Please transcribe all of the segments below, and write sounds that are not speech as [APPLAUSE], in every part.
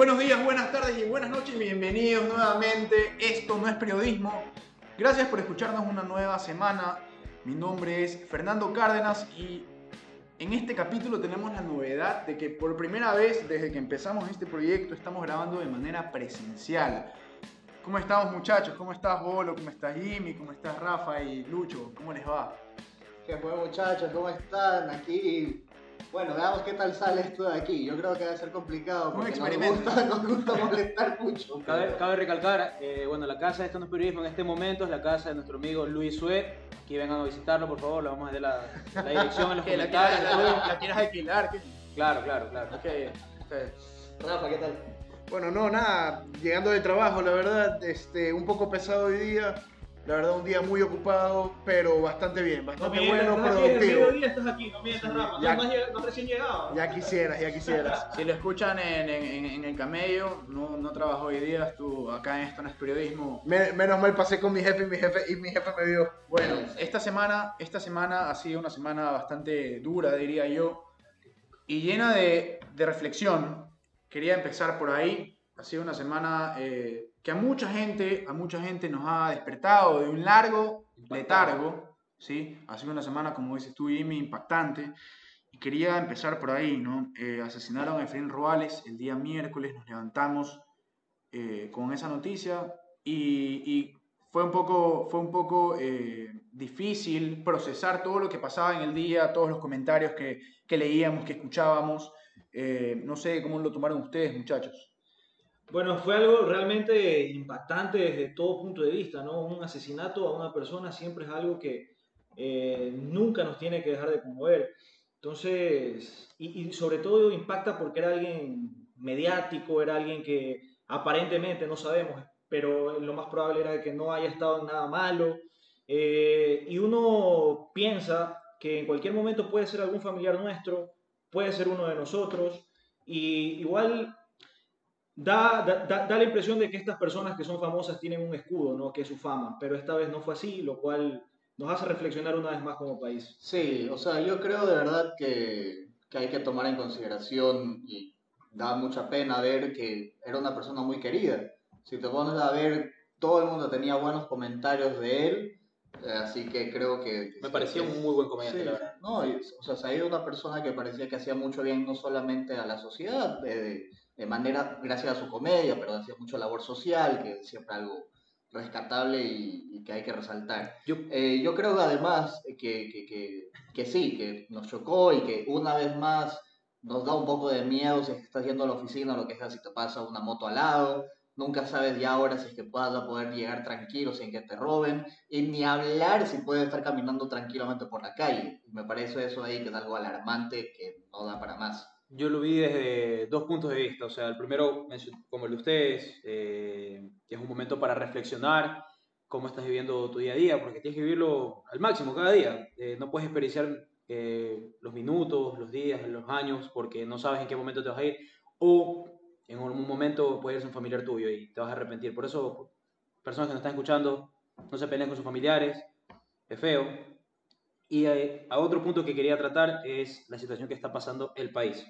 Buenos días, buenas tardes y buenas noches. Bienvenidos nuevamente. Esto no es periodismo. Gracias por escucharnos una nueva semana. Mi nombre es Fernando Cárdenas y en este capítulo tenemos la novedad de que por primera vez desde que empezamos este proyecto estamos grabando de manera presencial. ¿Cómo estamos muchachos? ¿Cómo estás Bolo? ¿Cómo estás Jimmy? ¿Cómo estás Rafa y Lucho? ¿Cómo les va? ¿Qué fue muchachos? ¿Cómo están? Aquí bueno, veamos qué tal sale esto de aquí. Yo creo que va a ser complicado porque nos gusta, nos gusta molestar mucho. Cabe, recalcar, eh, bueno, la casa de Esto no es periodismo en este momento es la casa de nuestro amigo Luis Sue. Aquí vengan a visitarlo, por favor, le vamos a dar la, la dirección en los [LAUGHS] comentarios. La, la, quieres alquilar? Claro, claro, claro. Okay. Rafa, ¿qué tal? Bueno, no, nada, llegando de trabajo, la verdad, este, un poco pesado hoy día. La verdad, un día muy ocupado, pero bastante bien, bastante bueno, productivo. Aquí, estás aquí, no mientas, Rafa. Ya, no, recién llegado. Ya quisieras, ya quisieras. [LAUGHS] si lo escuchan en, en, en, el camello, no, no trabajó hoy día, estuvo acá en esto no es periodismo. menos mal pasé con mi jefe y mi jefe, y mi jefe me vio. Bueno, esta semana, esta semana ha sido una semana bastante dura, diría yo, y llena de, de reflexión. Quería empezar por ahí. Ha sido una semana... Eh, que a mucha gente, a mucha gente nos ha despertado de un largo letargo, ¿sí? Ha sido una semana, como dices tú, Jimmy, impactante. Y quería empezar por ahí, ¿no? Eh, asesinaron a Efraín Roales el día miércoles, nos levantamos eh, con esa noticia y, fue un poco, fue un poco eh, difícil procesar todo lo que pasaba en el día, todos los comentarios que, que leíamos, que escuchábamos. no sé cómo lo tomaron ustedes, muchachos. Bueno, fue algo realmente impactante desde todo punto de vista, ¿no? Un asesinato a una persona siempre es algo que eh, nunca nos tiene que dejar de conmover. Entonces, y, sobre todo impacta porque era alguien mediático, era alguien que aparentemente no sabemos, pero lo más probable era que no haya estado en nada malo. Eh, y uno piensa que en cualquier momento puede ser algún familiar nuestro, puede ser uno de nosotros, y igual Da, da, da, la impresión de que estas personas que son famosas tienen un escudo, ¿no? que es su fama, pero esta vez no fue así, lo cual nos hace reflexionar una vez más como país. Sí, o sea, yo creo de verdad que, que hay que tomar en consideración y da mucha pena ver que era una persona muy querida. Si te pones a ver, todo el mundo tenía buenos comentarios de él, eh, así que creo que... Me parecía un muy buen comediante, la verdad. No, o sea, se ha ido una persona que parecía que hacía mucho bien no solamente a la sociedad, de de manera, gracias a su comedia, pero hacía mucho labor social, que es siempre algo rescatable y, que hay que resaltar. Yo, eh, yo creo además que, que, que, que, sí, que nos chocó y que una vez más nos da un poco de miedo si estás yendo a la oficina, lo que sea, si te pasa una moto al lado, nunca sabes ya ahora si es que puedas poder llegar tranquilo sin que te roben, y ni hablar si puedes estar caminando tranquilamente por la calle. Me parece eso ahí que es algo alarmante que no da para más. Yo lo vi desde dos puntos de vista. O sea, el primero, como el de ustedes, eh, que es un momento para reflexionar cómo estás viviendo tu día a día, porque tienes que vivirlo al máximo cada día. Eh, no puedes desperdiciar eh, los minutos, los días, los años, porque no sabes en qué momento te vas a ir. O en algún momento puede ser un familiar tuyo y te vas a arrepentir. Por eso, personas que nos están escuchando, no se peleen con sus familiares, es feo. Y a otro punto que quería tratar es la situación que está pasando el país.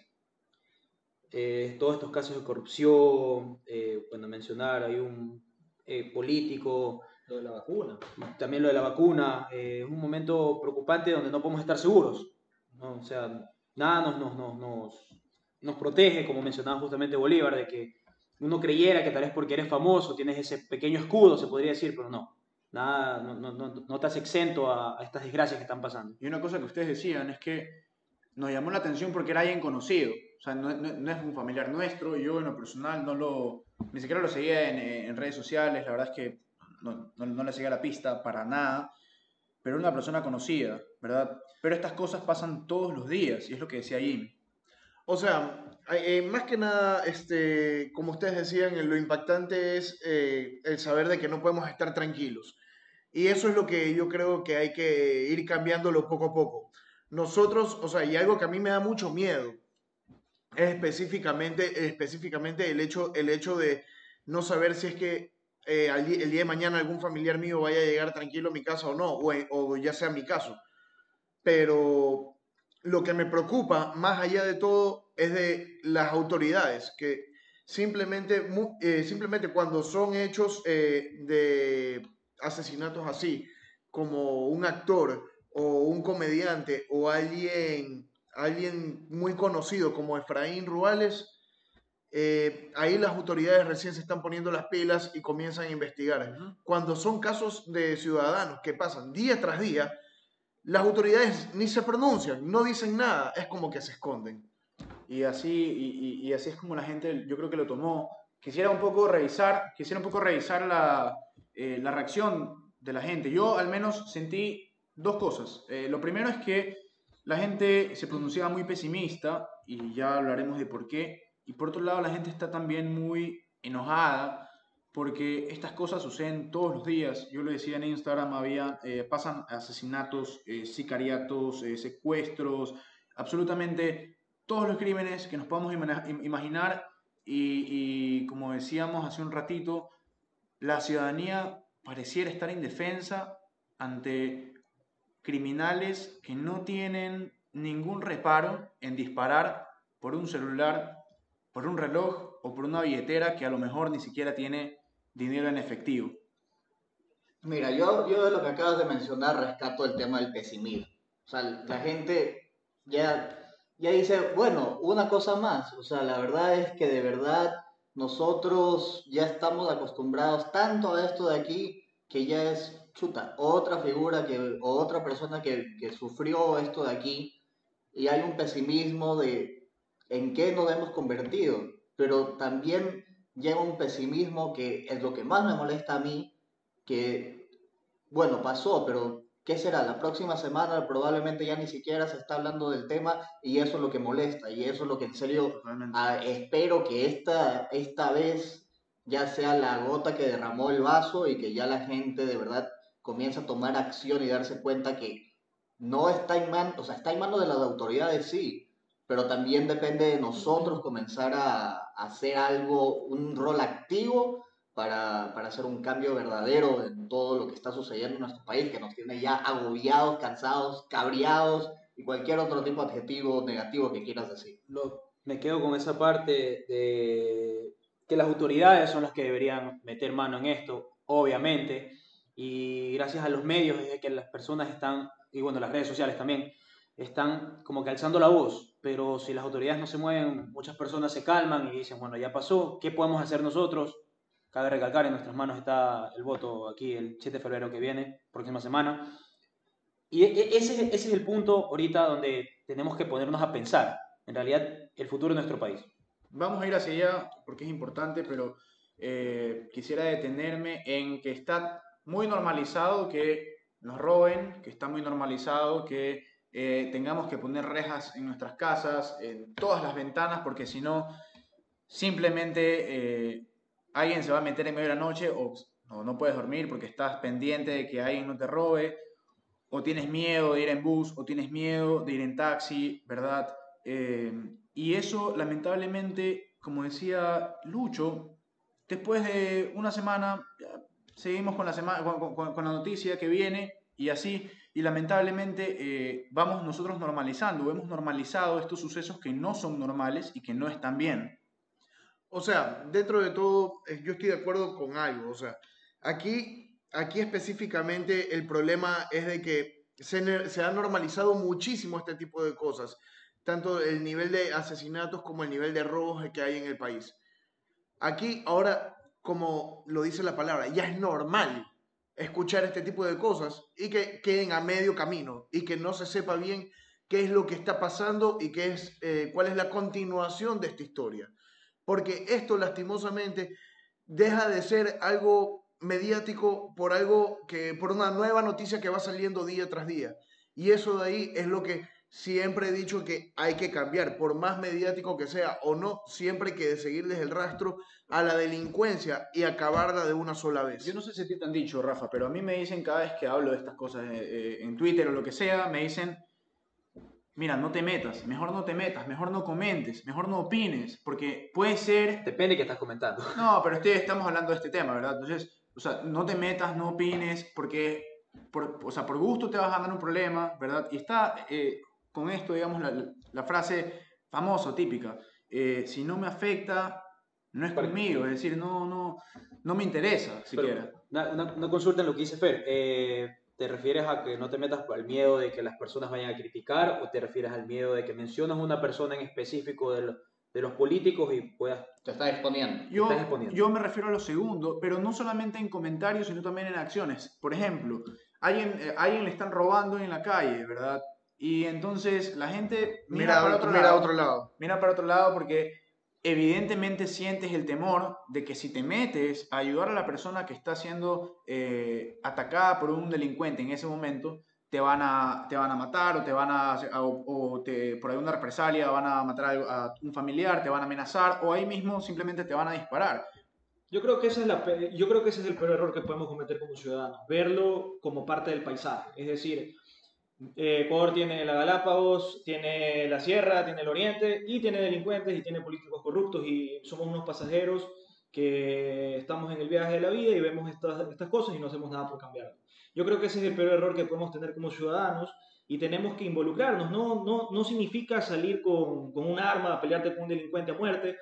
Eh, todos estos casos de corrupción, eh, cuando mencionar hay un eh, político. Lo de la vacuna. También lo de la vacuna. es un momento preocupante donde no podemos estar seguros. ¿no? O sea, nada nos, nos, nos, nos, nos protege, como mencionaba justamente Bolívar, de que uno creyera que tal vez porque eres famoso tienes ese pequeño escudo, se podría decir, pero no. Nada, no, no, no, no estás exento a, a estas desgracias que están pasando. Y una cosa que ustedes decían es que nos llamó la atención porque era alguien conocido. O sea, no, es un familiar nuestro. Yo en lo personal no lo, ni siquiera lo seguía en, en redes sociales. La verdad es que no, no, le seguía la pista para nada. Pero era una persona conocida, ¿verdad? Pero estas cosas pasan todos los días y es lo que decía Jimmy. O sea, eh, más que nada, este, como ustedes decían, lo impactante es eh, el saber de que no podemos estar tranquilos. Y eso es lo que yo creo que hay que ir cambiándolo poco a poco. Nosotros, o sea, y algo que a mí me da mucho miedo, es específicamente, específicamente el, hecho, el hecho de no saber si es que eh, el día de mañana algún familiar mío vaya a llegar tranquilo a mi casa o no, o, ya sea mi caso. Pero lo que me preocupa, más allá de todo, es de las autoridades, que simplemente, eh, simplemente cuando son hechos eh, de asesinatos así, como un actor o un comediante o alguien, alguien muy conocido como Efraín Ruales, eh, ahí las autoridades recién se están poniendo las pilas y comienzan a investigar. Cuando son casos de ciudadanos que pasan día tras día, las autoridades ni se pronuncian, no dicen nada, es como que se esconden. Y así, y, así es como la gente, yo creo que lo tomó. Quisiera un poco revisar, quisiera un poco revisar la, eh, la reacción de la gente. Yo al menos sentí dos cosas. Eh, lo primero es que la gente se pronunciaba muy pesimista y ya hablaremos de por qué. Y por otro lado, la gente está también muy enojada porque estas cosas suceden todos los días. Yo lo decía en Instagram, había, eh, pasan asesinatos, eh, sicariatos, secuestros, absolutamente todos los crímenes que nos podamos imaginar. Y como decíamos hace un ratito, la ciudadanía pareciera estar indefensa ante criminales que no tienen ningún reparo en disparar por un celular, por un reloj o por una billetera que a lo mejor ni siquiera tiene dinero en efectivo. Mira, yo, yo de lo que acabas de mencionar rescato el tema del pesimismo. O sea, la gente ya, ya dice, bueno, una cosa más. O sea, la verdad es que de verdad nosotros ya estamos acostumbrados tanto a esto de aquí que ya es chuta, otra figura que, o otra persona que, que sufrió esto de aquí y hay un pesimismo de en qué nos hemos convertido, pero también llega un pesimismo que es lo que más me molesta a mí, que, bueno, pasó, pero ¿qué será? La próxima semana probablemente ya ni siquiera se está hablando del tema y eso es lo que molesta y eso es lo que en serio ah, espero que esta, esta vez ya sea la gota que derramó el vaso y que ya la gente de verdad comienza a tomar acción y darse cuenta que no está en manos, o sea, está en manos de las autoridades, sí, pero también depende de nosotros comenzar a, hacer algo, un rol activo para, para, hacer un cambio verdadero en todo lo que está sucediendo en nuestro país, que nos tiene ya agobiados, cansados, cabreados y cualquier otro tipo de adjetivo negativo que quieras decir. me quedo con esa parte de que las autoridades son las que deberían meter mano en esto, obviamente, y gracias a los medios es que las personas están, y bueno, las redes sociales también, están como que alzando la voz, pero si las autoridades no se mueven, muchas personas se calman y dicen, bueno, ya pasó, ¿qué podemos hacer nosotros? Cabe recalcar, en nuestras manos está el voto aquí el 7 de febrero que viene, próxima semana. Y e, e, ese, ese es el punto ahorita donde tenemos que ponernos a pensar, en realidad, el futuro de nuestro país. Vamos a ir hacia allá porque es importante, pero eh, quisiera detenerme en que está muy normalizado que nos roben, que está muy normalizado que eh, tengamos que poner rejas en nuestras casas, en todas las ventanas, porque si no, simplemente eh, alguien se va a meter en medio de la noche o no, puedes dormir porque estás pendiente de que alguien no te robe, o tienes miedo de ir en bus, o tienes miedo de ir en taxi, ¿verdad? Eh, y eso, lamentablemente, como decía Lucho, después de una semana seguimos con la, semana, con, la noticia que viene y así, y lamentablemente eh, vamos nosotros normalizando, hemos normalizado estos sucesos que no son normales y que no están bien. O sea, dentro de todo, eh, yo estoy de acuerdo con algo, o sea, aquí, aquí específicamente el problema es de que se, se ha normalizado muchísimo este tipo de cosas, tanto el nivel de asesinatos como el nivel de robos que hay en el país. Aquí ahora como lo dice la palabra, ya es normal escuchar este tipo de cosas y que queden a medio camino y que no se sepa bien qué es lo que está pasando y qué es, eh, cuál es la continuación de esta historia. Porque esto lastimosamente deja de ser algo mediático por algo que, por una nueva noticia que va saliendo día tras día. Y eso de ahí es lo que siempre he dicho que hay que cambiar, por más mediático que sea o no, siempre hay que seguirles el rastro a la delincuencia y acabarla de una sola vez. Yo no sé si te han dicho, Rafa, pero a mí me dicen cada vez que hablo de estas cosas eh, eh, en Twitter o lo que sea, me dicen, mira, no te metas, mejor no te metas, mejor no comentes, mejor no opines, porque puede ser... Depende de qué estás comentando. [LAUGHS] No, pero estamos hablando de este tema, ¿verdad? Entonces, o sea, no te metas, no opines, porque... Por, o sea, por gusto te vas a dar un problema, ¿verdad? Y está eh, con esto, digamos, la, frase famosa, típica, si no me afecta, no es Para- conmigo, es decir, no, no, no me interesa Pero, siquiera. Una, una- una consulta en lo que dice Fer. Eh, ¿Te refieres a que no te metas el miedo de que las personas vayan a criticar o te refieres al miedo de que mencionas una persona en específico de, lo- de los políticos y puedas... Te estás exponiendo. Yo, estás exponiendo. yo me refiero a lo segundo, pero no solamente en comentarios, sino también en acciones. Por ejemplo, alguien, eh, alguien le están robando en la calle, ¿verdad? Y entonces la gente mira, Mira, para otro mira lado. a otro lado. mira para otro lado porque evidentemente sientes el temor de que si te metes a ayudar a la persona que está siendo eh, atacada por un delincuente en ese momento, te van a, te van a matar o te van a, hacer- o, o te, por alguna represalia van a matar a, a un familiar, te van a amenazar o ahí mismo simplemente te van a disparar. Yo creo, que esa es la, yo creo que ese es el peor error que podemos cometer como ciudadanos, verlo como parte del paisaje. Es decir, eh, Ecuador tiene la Galápagos, tiene la Sierra, tiene el Oriente y tiene delincuentes y tiene políticos corruptos y somos unos pasajeros que estamos en el viaje de la vida y vemos estas, estas cosas y no hacemos nada por cambiarlo. Yo creo que ese es el peor error que podemos tener como ciudadanos y tenemos que involucrarnos. No, no, no significa salir con, con un arma a pelearte con un delincuente a muerte,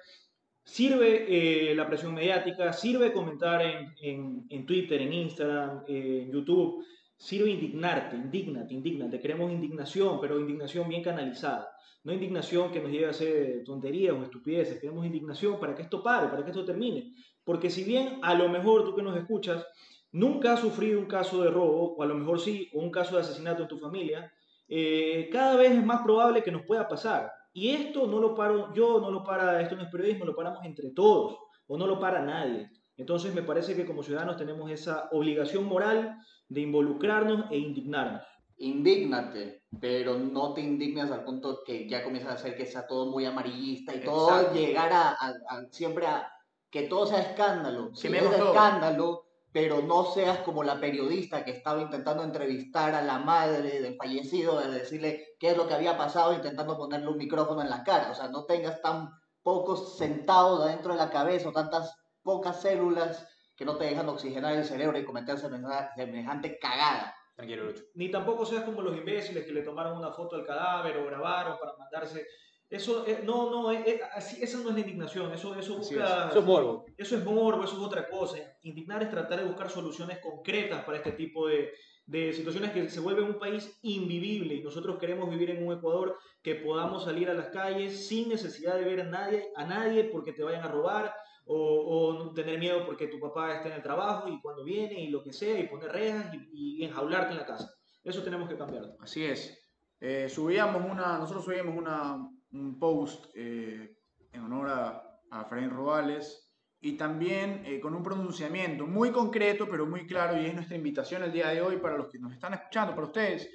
Sirve eh, la presión mediática, sirve comentar en, en, en Twitter, en Instagram, eh, en YouTube, sirve indignarte, indignate, indignate. Queremos indignación, pero indignación bien canalizada. No indignación que nos lleve a hacer tonterías o estupideces. Queremos indignación para que esto pare, para que esto termine. Porque si bien a lo mejor tú que nos escuchas nunca has sufrido un caso de robo, o a lo mejor sí, o un caso de asesinato en tu familia, eh, cada vez es más probable que nos pueda pasar. Y esto no lo paro yo, no lo para, esto no es periodismo, lo paramos entre todos, o no lo para nadie. Entonces me parece que como ciudadanos tenemos esa obligación moral de involucrarnos e indignarnos. Indígnate, pero no te indignes al punto que ya comienzas a hacer que sea todo muy amarillista y todo Exacto. llegar a, a- a- siempre a que todo sea escándalo. Quememos es escándalo, pero no seas como la periodista que estaba intentando entrevistar a la madre del fallecido, de decirle qué es lo que había pasado, intentando ponerle un micrófono en la cara. O sea, no tengas tan pocos centavos adentro de la cabeza o tantas pocas células que no te dejan oxigenar el cerebro y cometer semejante, cagada. Tranquilo, Lucho. Ni tampoco seas como los imbéciles que le tomaron una foto al cadáver o grabaron para mandarse. Eso, eh, no, no, eh, eh, así, esa no es la indignación, eso, eso busca... Eso es morbo. Eso es morbo, eso es otra cosa. Indignar es tratar de buscar soluciones concretas para este tipo de, de situaciones que se vuelve un país invivible y nosotros queremos vivir en un Ecuador que podamos salir a las calles sin necesidad de ver a nadie, a nadie porque te vayan a robar o, o tener miedo porque tu papá está en el trabajo y cuando viene y lo que sea y poner rejas y, y enjaularte en la casa. Eso tenemos que cambiar. Así es. Eh, subíamos una, nosotros subíamos una, un post eh, en honor a, a Efraín Rodales y también eh, con un pronunciamiento muy concreto pero muy claro y es nuestra invitación el día de hoy para los que nos están escuchando, para ustedes.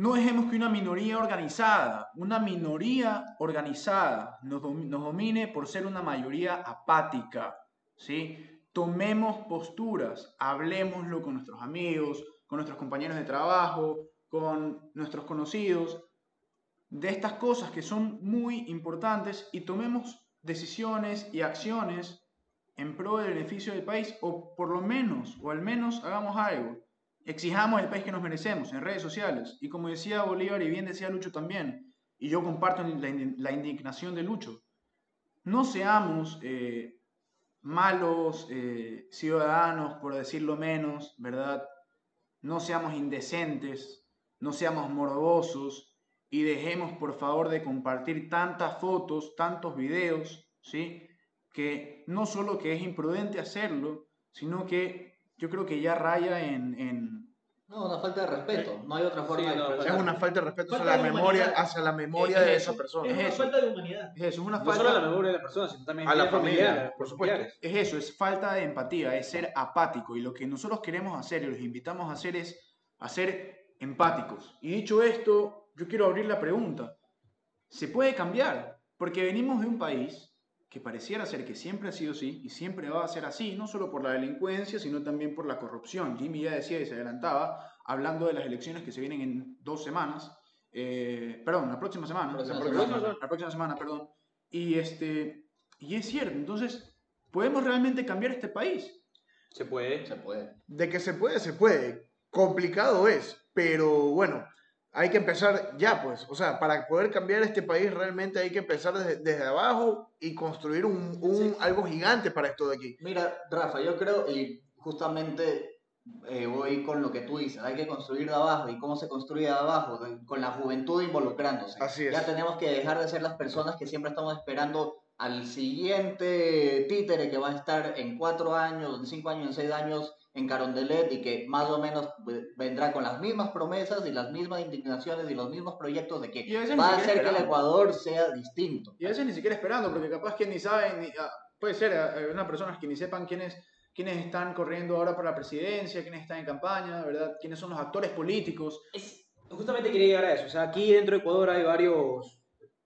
No dejemos que una minoría organizada, una minoría organizada nos, dom- nos domine por ser una mayoría apática, ¿sí? Tomemos posturas, hablemoslo con nuestros amigos, con nuestros compañeros de trabajo, con nuestros conocidos, de estas cosas que son muy importantes y tomemos decisiones y acciones en pro del beneficio del país o por lo menos, o al menos hagamos algo. Exijamos el país que nos merecemos en redes sociales. Y como decía Bolívar y bien decía Lucho también, y yo comparto la, indi- la indignación de Lucho, no seamos eh, malos eh, ciudadanos, por decirlo menos, ¿verdad? No seamos indecentes, no seamos morbosos y dejemos por favor de compartir tantas fotos, tantos videos, ¿sí? Que no solo que es imprudente hacerlo, sino que yo creo que ya raya en- No, una falta de respeto. No hay otra forma Sí, de expresar. Es una falta de respeto Falta hacia la memoria, hacia la memoria Es de esa persona. Es Es una eso. falta de humanidad. es eso, es una No falta... solo a la memoria de la persona, sino también A la familia, por supuesto. familiares. Es eso, es falta de empatía, es ser apático. Y lo que nosotros queremos hacer y los invitamos a hacer es a ser empáticos. Y dicho esto, yo quiero abrir la pregunta. ¿Se puede cambiar? Porque venimos de un país que pareciera ser que siempre ha sido así y siempre va a ser así, no solo por la delincuencia, sino también por la corrupción. Jimmy ya decía y se adelantaba, hablando de las elecciones que se vienen en dos semanas, eh, perdón, la próxima semana, Próxima la, próxima, semana. la próxima semana, perdón. Y, este, y es cierto, entonces, ¿podemos realmente cambiar este país? Se puede. Se puede. De que se puede, se puede. Complicado es, pero bueno, hay que empezar ya, pues. O sea, para poder cambiar este país realmente hay que empezar desde, desde abajo y construir un, un algo gigante para esto de aquí. Mira, Rafa, yo creo, y justamente eh, voy con lo que tú dices, hay que construir de abajo. ¿Y cómo se construye de abajo? Con la juventud involucrándose. Así es. Ya tenemos que dejar de ser las personas que siempre estamos esperando al siguiente títere que va a estar en cuatro años, en cinco años, en seis años en Carondelet y que más o menos vendrá con las mismas promesas y las mismas indignaciones y los mismos proyectos de que va a hacer que el Ecuador sea distinto. Y a veces ni siquiera esperando, porque capaz que ni saben, ni, ah, puede ser eh, una personas que ni sepan quiénes, quiénes están corriendo ahora por la presidencia, quiénes están en campaña, ¿verdad? quiénes son los actores políticos. Es, justamente quería llegar a eso. O sea, aquí dentro de Ecuador hay varios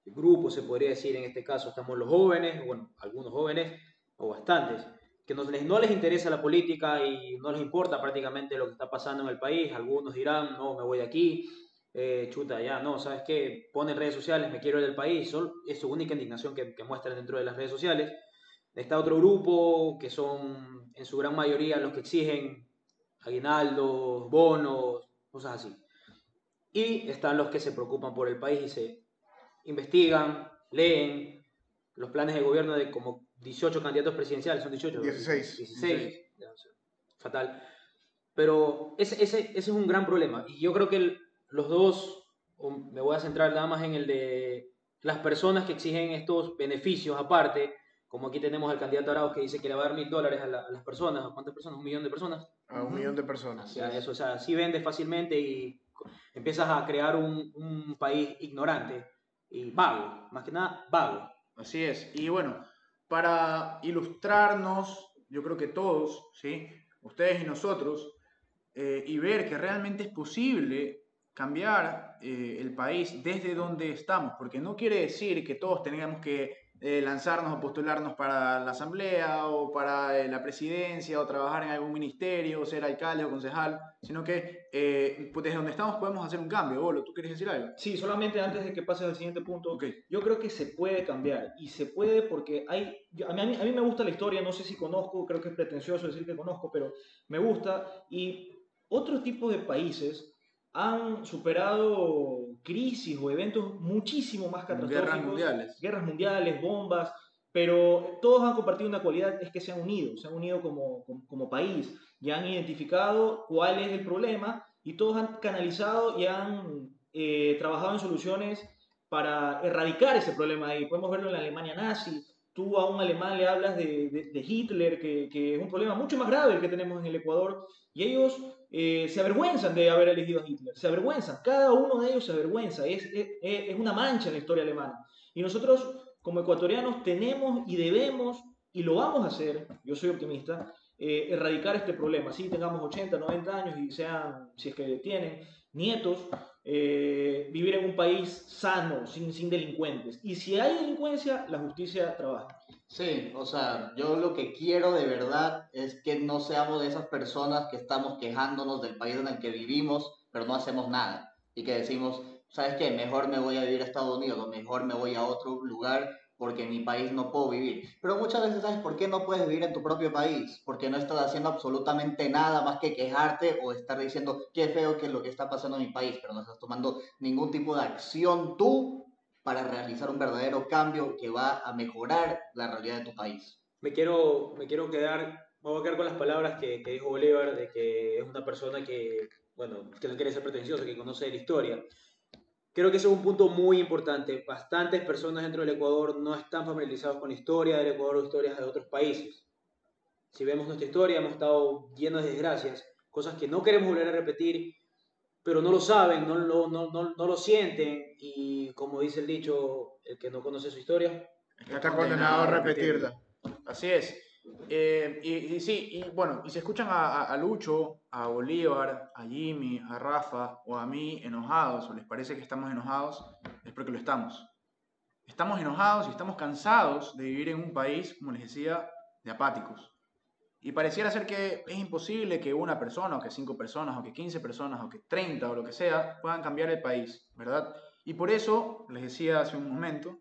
grupos, se podría decir, en este caso estamos los jóvenes, bueno, algunos jóvenes o bastantes que no les, no les interesa la política y no les importa prácticamente lo que está pasando en el país. Algunos dirán, no, me voy de aquí, eh, chuta, ya, no, ¿sabes qué? Ponen redes sociales, me quiero del país, es su única indignación que, que muestran dentro de las redes sociales. Está otro grupo que son en su gran mayoría los que exigen aguinaldos, bonos, cosas así. Y están los que se preocupan por el país y se investigan, leen los planes de gobierno de como 18 candidatos presidenciales, son 18. 16. 16. Fatal. Pero ese, ese, ese, es un gran problema. Y yo creo que los dos, me voy a centrar nada más en el de las personas que exigen estos beneficios aparte, como aquí tenemos al candidato Arauz que dice que le va a dar mil dólares a, las personas. ¿A cuántas personas? ¿Un millón de personas? A un millón de personas. Ya, eso, o sea, sí vendes fácilmente y empiezas a crear un, un país ignorante y vago, más que nada vago. Así es. Y bueno, para ilustrarnos, yo creo que todos, ¿sí? ustedes y nosotros, eh, y ver que realmente es posible cambiar eh, el país desde donde estamos, porque no quiere decir que todos tengamos que eh, lanzarnos o postularnos para la asamblea o para eh, la presidencia o trabajar en algún ministerio o ser alcalde o concejal, sino que eh, pues desde donde estamos podemos hacer un cambio. Bolo, ¿tú quieres decir algo? Sí, solamente antes de que pases al siguiente punto, yo creo que se puede cambiar y se puede porque hay, a, mí, a mí me gusta la historia, no sé si conozco, creo que es pretencioso decir que conozco, pero me gusta y otros tipos de países han superado crisis o eventos muchísimo más catastróficos. Guerras mundiales. Guerras mundiales, bombas, pero todos han compartido una cualidad, es que se han unido, se han unido como, como, país y han identificado cuál es el problema y todos han canalizado y han eh, trabajado en soluciones para erradicar ese problema ahí. Podemos verlo en la Alemania nazi. Tú a un alemán le hablas de, de, Hitler, que, que, es un problema mucho más grave el que tenemos en el Ecuador, y ellos eh, se avergüenzan de haber elegido a Hitler, se avergüenzan, cada uno de ellos se avergüenza, es, es, es, una mancha en la historia alemana. Y nosotros como ecuatorianos tenemos y debemos, y lo vamos a hacer, yo soy optimista, eh, erradicar este problema. Si tengamos 80, 90 años y sean, si es que tienen, nietos, eh, vivir en un país sano, sin, sin delincuentes. Y si hay delincuencia, la justicia trabaja. Sí, o sea, yo lo que quiero de verdad es que no seamos de esas personas que estamos quejándonos del país en el que vivimos, pero no hacemos nada. Y que decimos, ¿sabes qué? Mejor me voy a vivir a Estados Unidos o mejor me voy a otro lugar porque en mi país no puedo vivir. Pero muchas veces, ¿sabes por qué no puedes vivir en tu propio país? Porque no estás haciendo absolutamente nada más que quejarte o estar diciendo qué feo que es lo que está pasando en mi país, pero no estás tomando ningún tipo de acción tú para realizar un verdadero cambio que va a mejorar la realidad de tu país. Me quiero, me quiero quedar, me voy a quedar con las palabras que, que dijo Bolívar, de que es una persona que, bueno, que no quiere ser pretencioso, que conoce la historia. Creo que ese es un punto muy importante. Bastantes personas dentro del Ecuador no están familiarizados con la historia del Ecuador o historias de otros países. Si vemos nuestra historia, hemos estado llenos de desgracias, cosas que no queremos volver a repetir pero no lo saben, no lo, no, no, no lo sienten y como dice el dicho, el que no conoce su historia está, condenado a repetirla. Así es. Eh, y, sí, y bueno, y si escuchan a, a, Lucho, a Bolívar, a Jimmy, a Rafa o a mí enojados, o les parece que estamos enojados, es porque lo estamos. Estamos enojados y estamos cansados de vivir en un país, como les decía, de apáticos. Y pareciera ser que es imposible que una persona, o que cinco personas, o que quince personas, o que treinta, o lo que sea, puedan cambiar el país, ¿verdad? Y por eso, les decía hace un momento,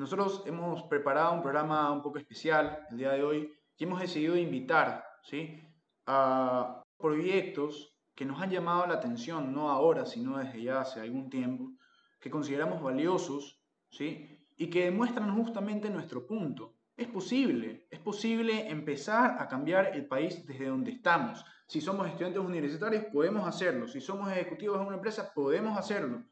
nosotros hemos preparado un programa un poco especial el día de hoy, y hemos decidido invitar, ¿sí? A proyectos que nos han llamado la atención, no ahora, sino desde ya hace algún tiempo, que consideramos valiosos, ¿sí? Y que demuestran justamente nuestro punto. Es posible, es posible empezar a cambiar el país desde donde estamos. Si somos estudiantes universitarios, podemos hacerlo. Si somos ejecutivos de una empresa, podemos hacerlo.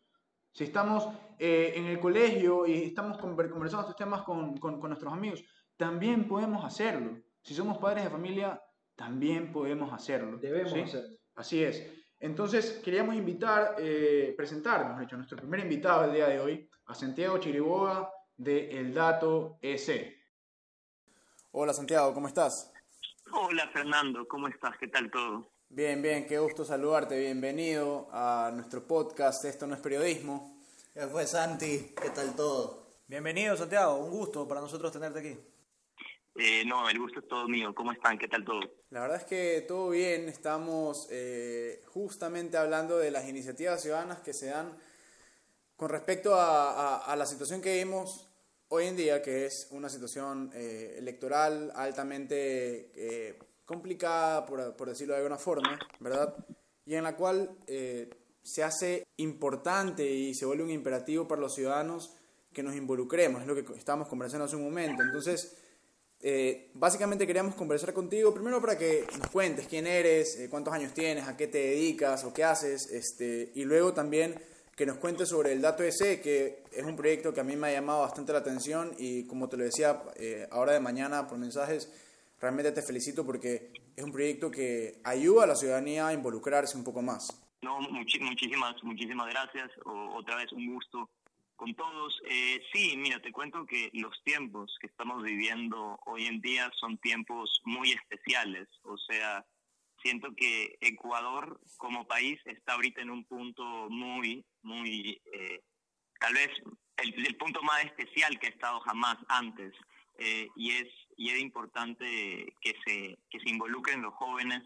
Si estamos eh, en el colegio y estamos conversando estos temas con, con, con nuestros amigos, también podemos hacerlo. Si somos padres de familia, también podemos hacerlo. Debemos hacerlo. Así es. Entonces, queríamos invitar, eh, presentar, hecho, nuestro primer invitado del día de hoy, a Santiago Chiriboga de El Dato EC. Hola Santiago, ¿cómo estás? Hola Fernando, ¿cómo estás? ¿Qué tal todo? Bien, bien, qué gusto saludarte, bienvenido a nuestro podcast Esto no es periodismo. ¿Qué fue Santi? ¿Qué tal todo? Bienvenido Santiago, un gusto para nosotros tenerte aquí. Eh, no, el gusto es todo mío. ¿Cómo están? ¿Qué tal todo? La verdad es que todo bien. Estamos eh, justamente hablando de las iniciativas ciudadanas que se dan con respecto a, la situación que vimos hoy en día, que es una situación eh, electoral altamente complicada, por, por, decirlo de alguna forma, ¿verdad? Y en la cual se hace importante y se vuelve un imperativo para los ciudadanos que nos involucremos. Es lo que estábamos conversando hace un momento. Entonces, eh, básicamente queríamos conversar contigo, primero para que nos cuentes quién eres, eh, cuántos años tienes, a qué te dedicas o qué haces, este, y luego también que nos cuentes sobre el Dato EC, que es un proyecto que a mí me ha llamado bastante la atención y como te lo decía eh, ahora de mañana por mensajes, realmente te felicito porque es un proyecto que ayuda a la ciudadanía a involucrarse un poco más. No, muchísimas, muchísimas gracias. otra vez un gusto con todos. Eh, sí, mira, te cuento que los tiempos que estamos viviendo hoy en día son tiempos muy especiales. O sea, siento que Ecuador como país está ahorita en un punto muy, muy, eh, tal vez el, punto más especial que ha estado jamás antes. Eh, y es y es importante que se que se involucren los jóvenes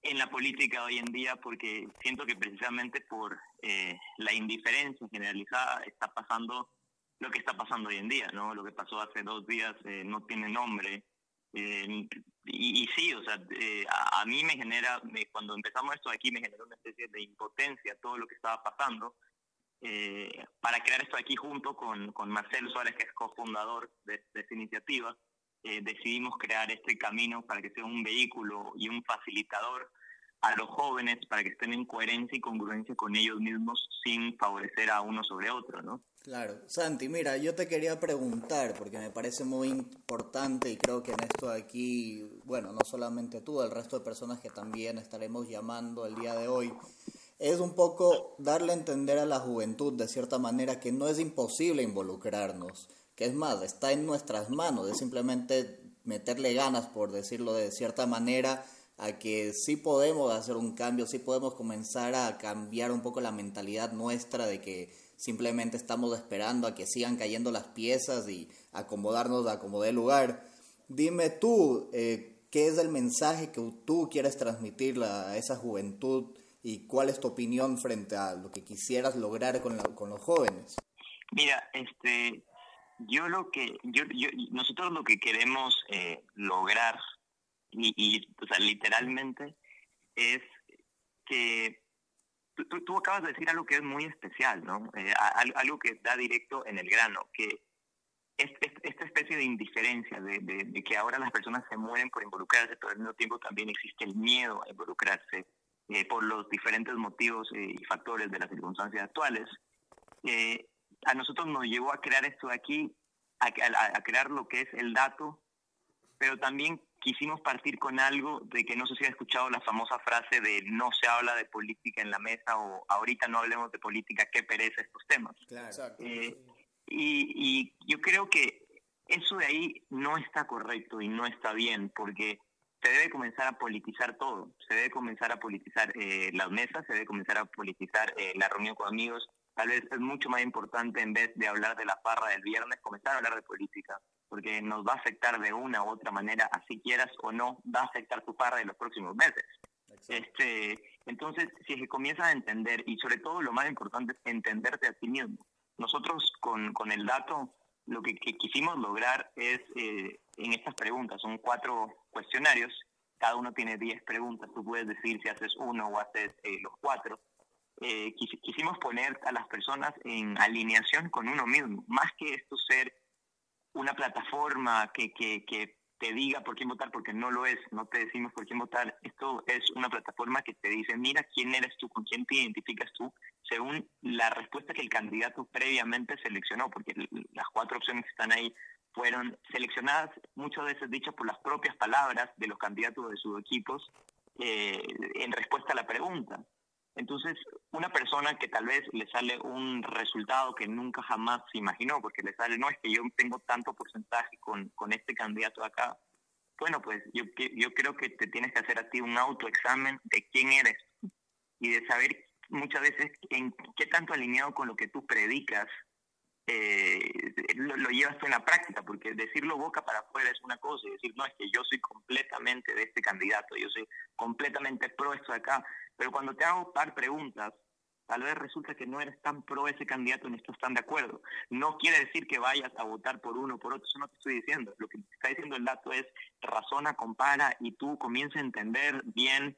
en la política hoy en día porque siento que precisamente por eh, la indiferencia generalizada está pasando lo que está pasando hoy en día, ¿no? Lo que pasó hace dos días eh, no tiene nombre. Eh, y, sí, o sea, a, mí me genera, cuando empezamos esto aquí, me generó una especie de impotencia todo lo que estaba pasando. para crear esto aquí junto con, con Marcelo Suárez, que es cofundador de, de esta iniciativa, eh, decidimos crear este camino para que sea un vehículo y un facilitador a los jóvenes para que estén en coherencia y congruencia con ellos mismos sin favorecer a uno sobre otro, ¿no? Claro. Santi, mira, yo te quería preguntar, porque me parece muy importante y creo que en esto aquí, bueno, no solamente tú, el resto de personas que también estaremos llamando el día de hoy, es un poco darle a entender a la juventud de cierta manera que no es imposible involucrarnos que es más, está en nuestras manos, es simplemente meterle ganas, por decirlo de cierta manera, a que sí podemos hacer un cambio, sí podemos comenzar a cambiar un poco la mentalidad nuestra de que simplemente estamos esperando a que sigan cayendo las piezas y acomodarnos a como dé lugar. Dime tú, eh, ¿qué es el mensaje que tú quieres transmitir a esa juventud y cuál es tu opinión frente a lo que quisieras lograr con, con los jóvenes? Mira, este, yo lo que, yo, yo nosotros lo que queremos eh, lograr, y, literalmente, es que tú, acabas de decir algo que es muy especial, ¿no? Eh, algo que da directo en el grano, que es, esta especie de indiferencia, de, que ahora las personas se mueren por involucrarse, pero al mismo tiempo también existe el miedo a involucrarse eh, por los diferentes motivos y factores de las circunstancias actuales. A nosotros nos llevó a crear esto de aquí, a, crear lo que es el dato, pero también quisimos partir con algo de que no sé si has escuchado la famosa frase de no se habla de política en la mesa o ahorita no hablemos de política, qué pereza estos temas. Eh, y, y yo creo que eso de ahí no está correcto y no está bien porque se debe comenzar a politizar todo, se debe comenzar a politizar eh, las mesas, se debe comenzar a politizar eh, la reunión con amigos, tal vez es mucho más importante en vez de hablar de la parra del viernes, comenzar a hablar de política, porque nos va a afectar de una u otra manera, así quieras o no, va a afectar tu parra en los próximos meses. Este, entonces, si es que comienzas a entender, y sobre todo lo más importante es entenderte a ti mismo. Nosotros con, con el dato, lo que, quisimos lograr es, eh, en estas preguntas, son cuatro cuestionarios, cada uno tiene 10 preguntas, tú puedes decir si haces uno o haces eh, los cuatro. Eh, quisimos poner a las personas en alineación con uno mismo, más que esto ser una plataforma que, que, te diga por quién votar, porque no lo es, no te decimos por quién votar. Esto es una plataforma que te dice, mira quién eres tú, con quién te identificas tú, según la respuesta que el candidato previamente seleccionó, porque las cuatro opciones que están ahí fueron seleccionadas muchas veces dichas por las propias palabras de los candidatos de sus equipos eh, en respuesta a la pregunta. Entonces, una persona que tal vez le sale un resultado que nunca jamás se imaginó, porque le sale, no es que yo tengo tanto porcentaje con, con este candidato acá, bueno, pues yo, yo creo que te tienes que hacer a ti un autoexamen de quién eres y de saber muchas veces en qué tanto alineado con lo que tú predicas eh, lo, llevas tú en la práctica, porque decirlo boca para afuera es una cosa y decir, no, es que yo soy completamente de este candidato, yo soy completamente pro esto de acá, pero cuando te hago par preguntas, tal vez resulta que no eres tan pro ese candidato ni estás tan de acuerdo. No quiere decir que vayas a votar por uno o por otro, eso no te estoy diciendo. Lo que te está diciendo el dato es razona, compara y tú comienza a entender bien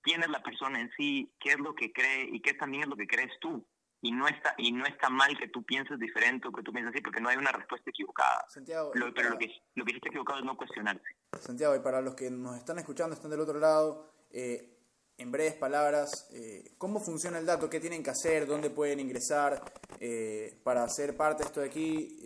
quién es la persona en sí, qué es lo que cree y qué también es lo que crees tú y no está y no está mal que tú pienses diferente o que tú pienses así porque no hay una respuesta equivocada Santiago, pero lo que lo que sí está equivocado es no cuestionarse Santiago y para los que nos están escuchando están del otro lado eh, en breves palabras eh, cómo funciona el dato qué tienen que hacer dónde pueden ingresar eh, para ser parte de esto de aquí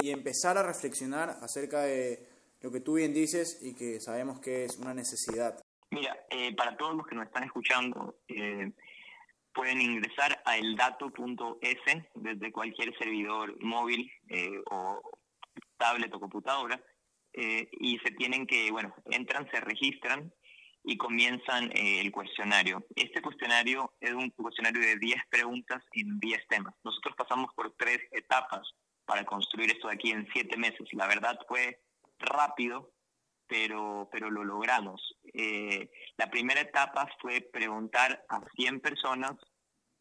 y empezar a reflexionar acerca de lo que tú bien dices y que sabemos que es una necesidad. Mira para todos los que nos están escuchando pueden ingresar a eldato.es desde cualquier servidor móvil eh, o tablet o computadora eh, y se tienen que, bueno, entran, se registran y comienzan eh, el cuestionario. Este cuestionario es un cuestionario de 10 preguntas en 10 temas. Nosotros pasamos por tres etapas para construir esto de aquí en 7 meses. La verdad fue rápido, pero, pero lo logramos. Eh, la primera etapa fue preguntar a 100 personas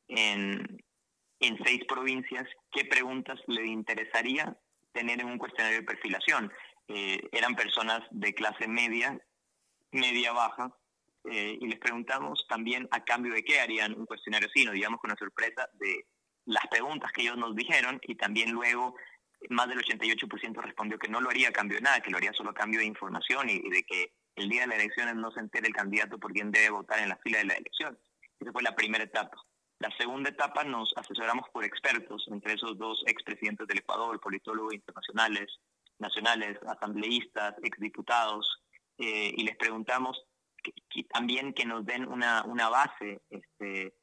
en, en seis provincias qué preguntas le interesaría tener en un cuestionario de perfilación. Eh, eran personas de clase media, media baja, eh, y les preguntamos también a cambio de qué harían un cuestionario así, digamos con una sorpresa de las preguntas que ellos nos dijeron y también luego más del 88% respondió que no lo haría a cambio de nada, que lo haría solo a cambio de información y, de que el día de las elecciones no se entere el candidato por quien debe votar en la fila de las elecciones. Esa fue la primera etapa. La segunda etapa nos asesoramos por expertos, entre esos dos expresidentes del Ecuador, politólogos internacionales, nacionales, asambleístas, exdiputados, eh, y les preguntamos que, también que nos den una, una base este,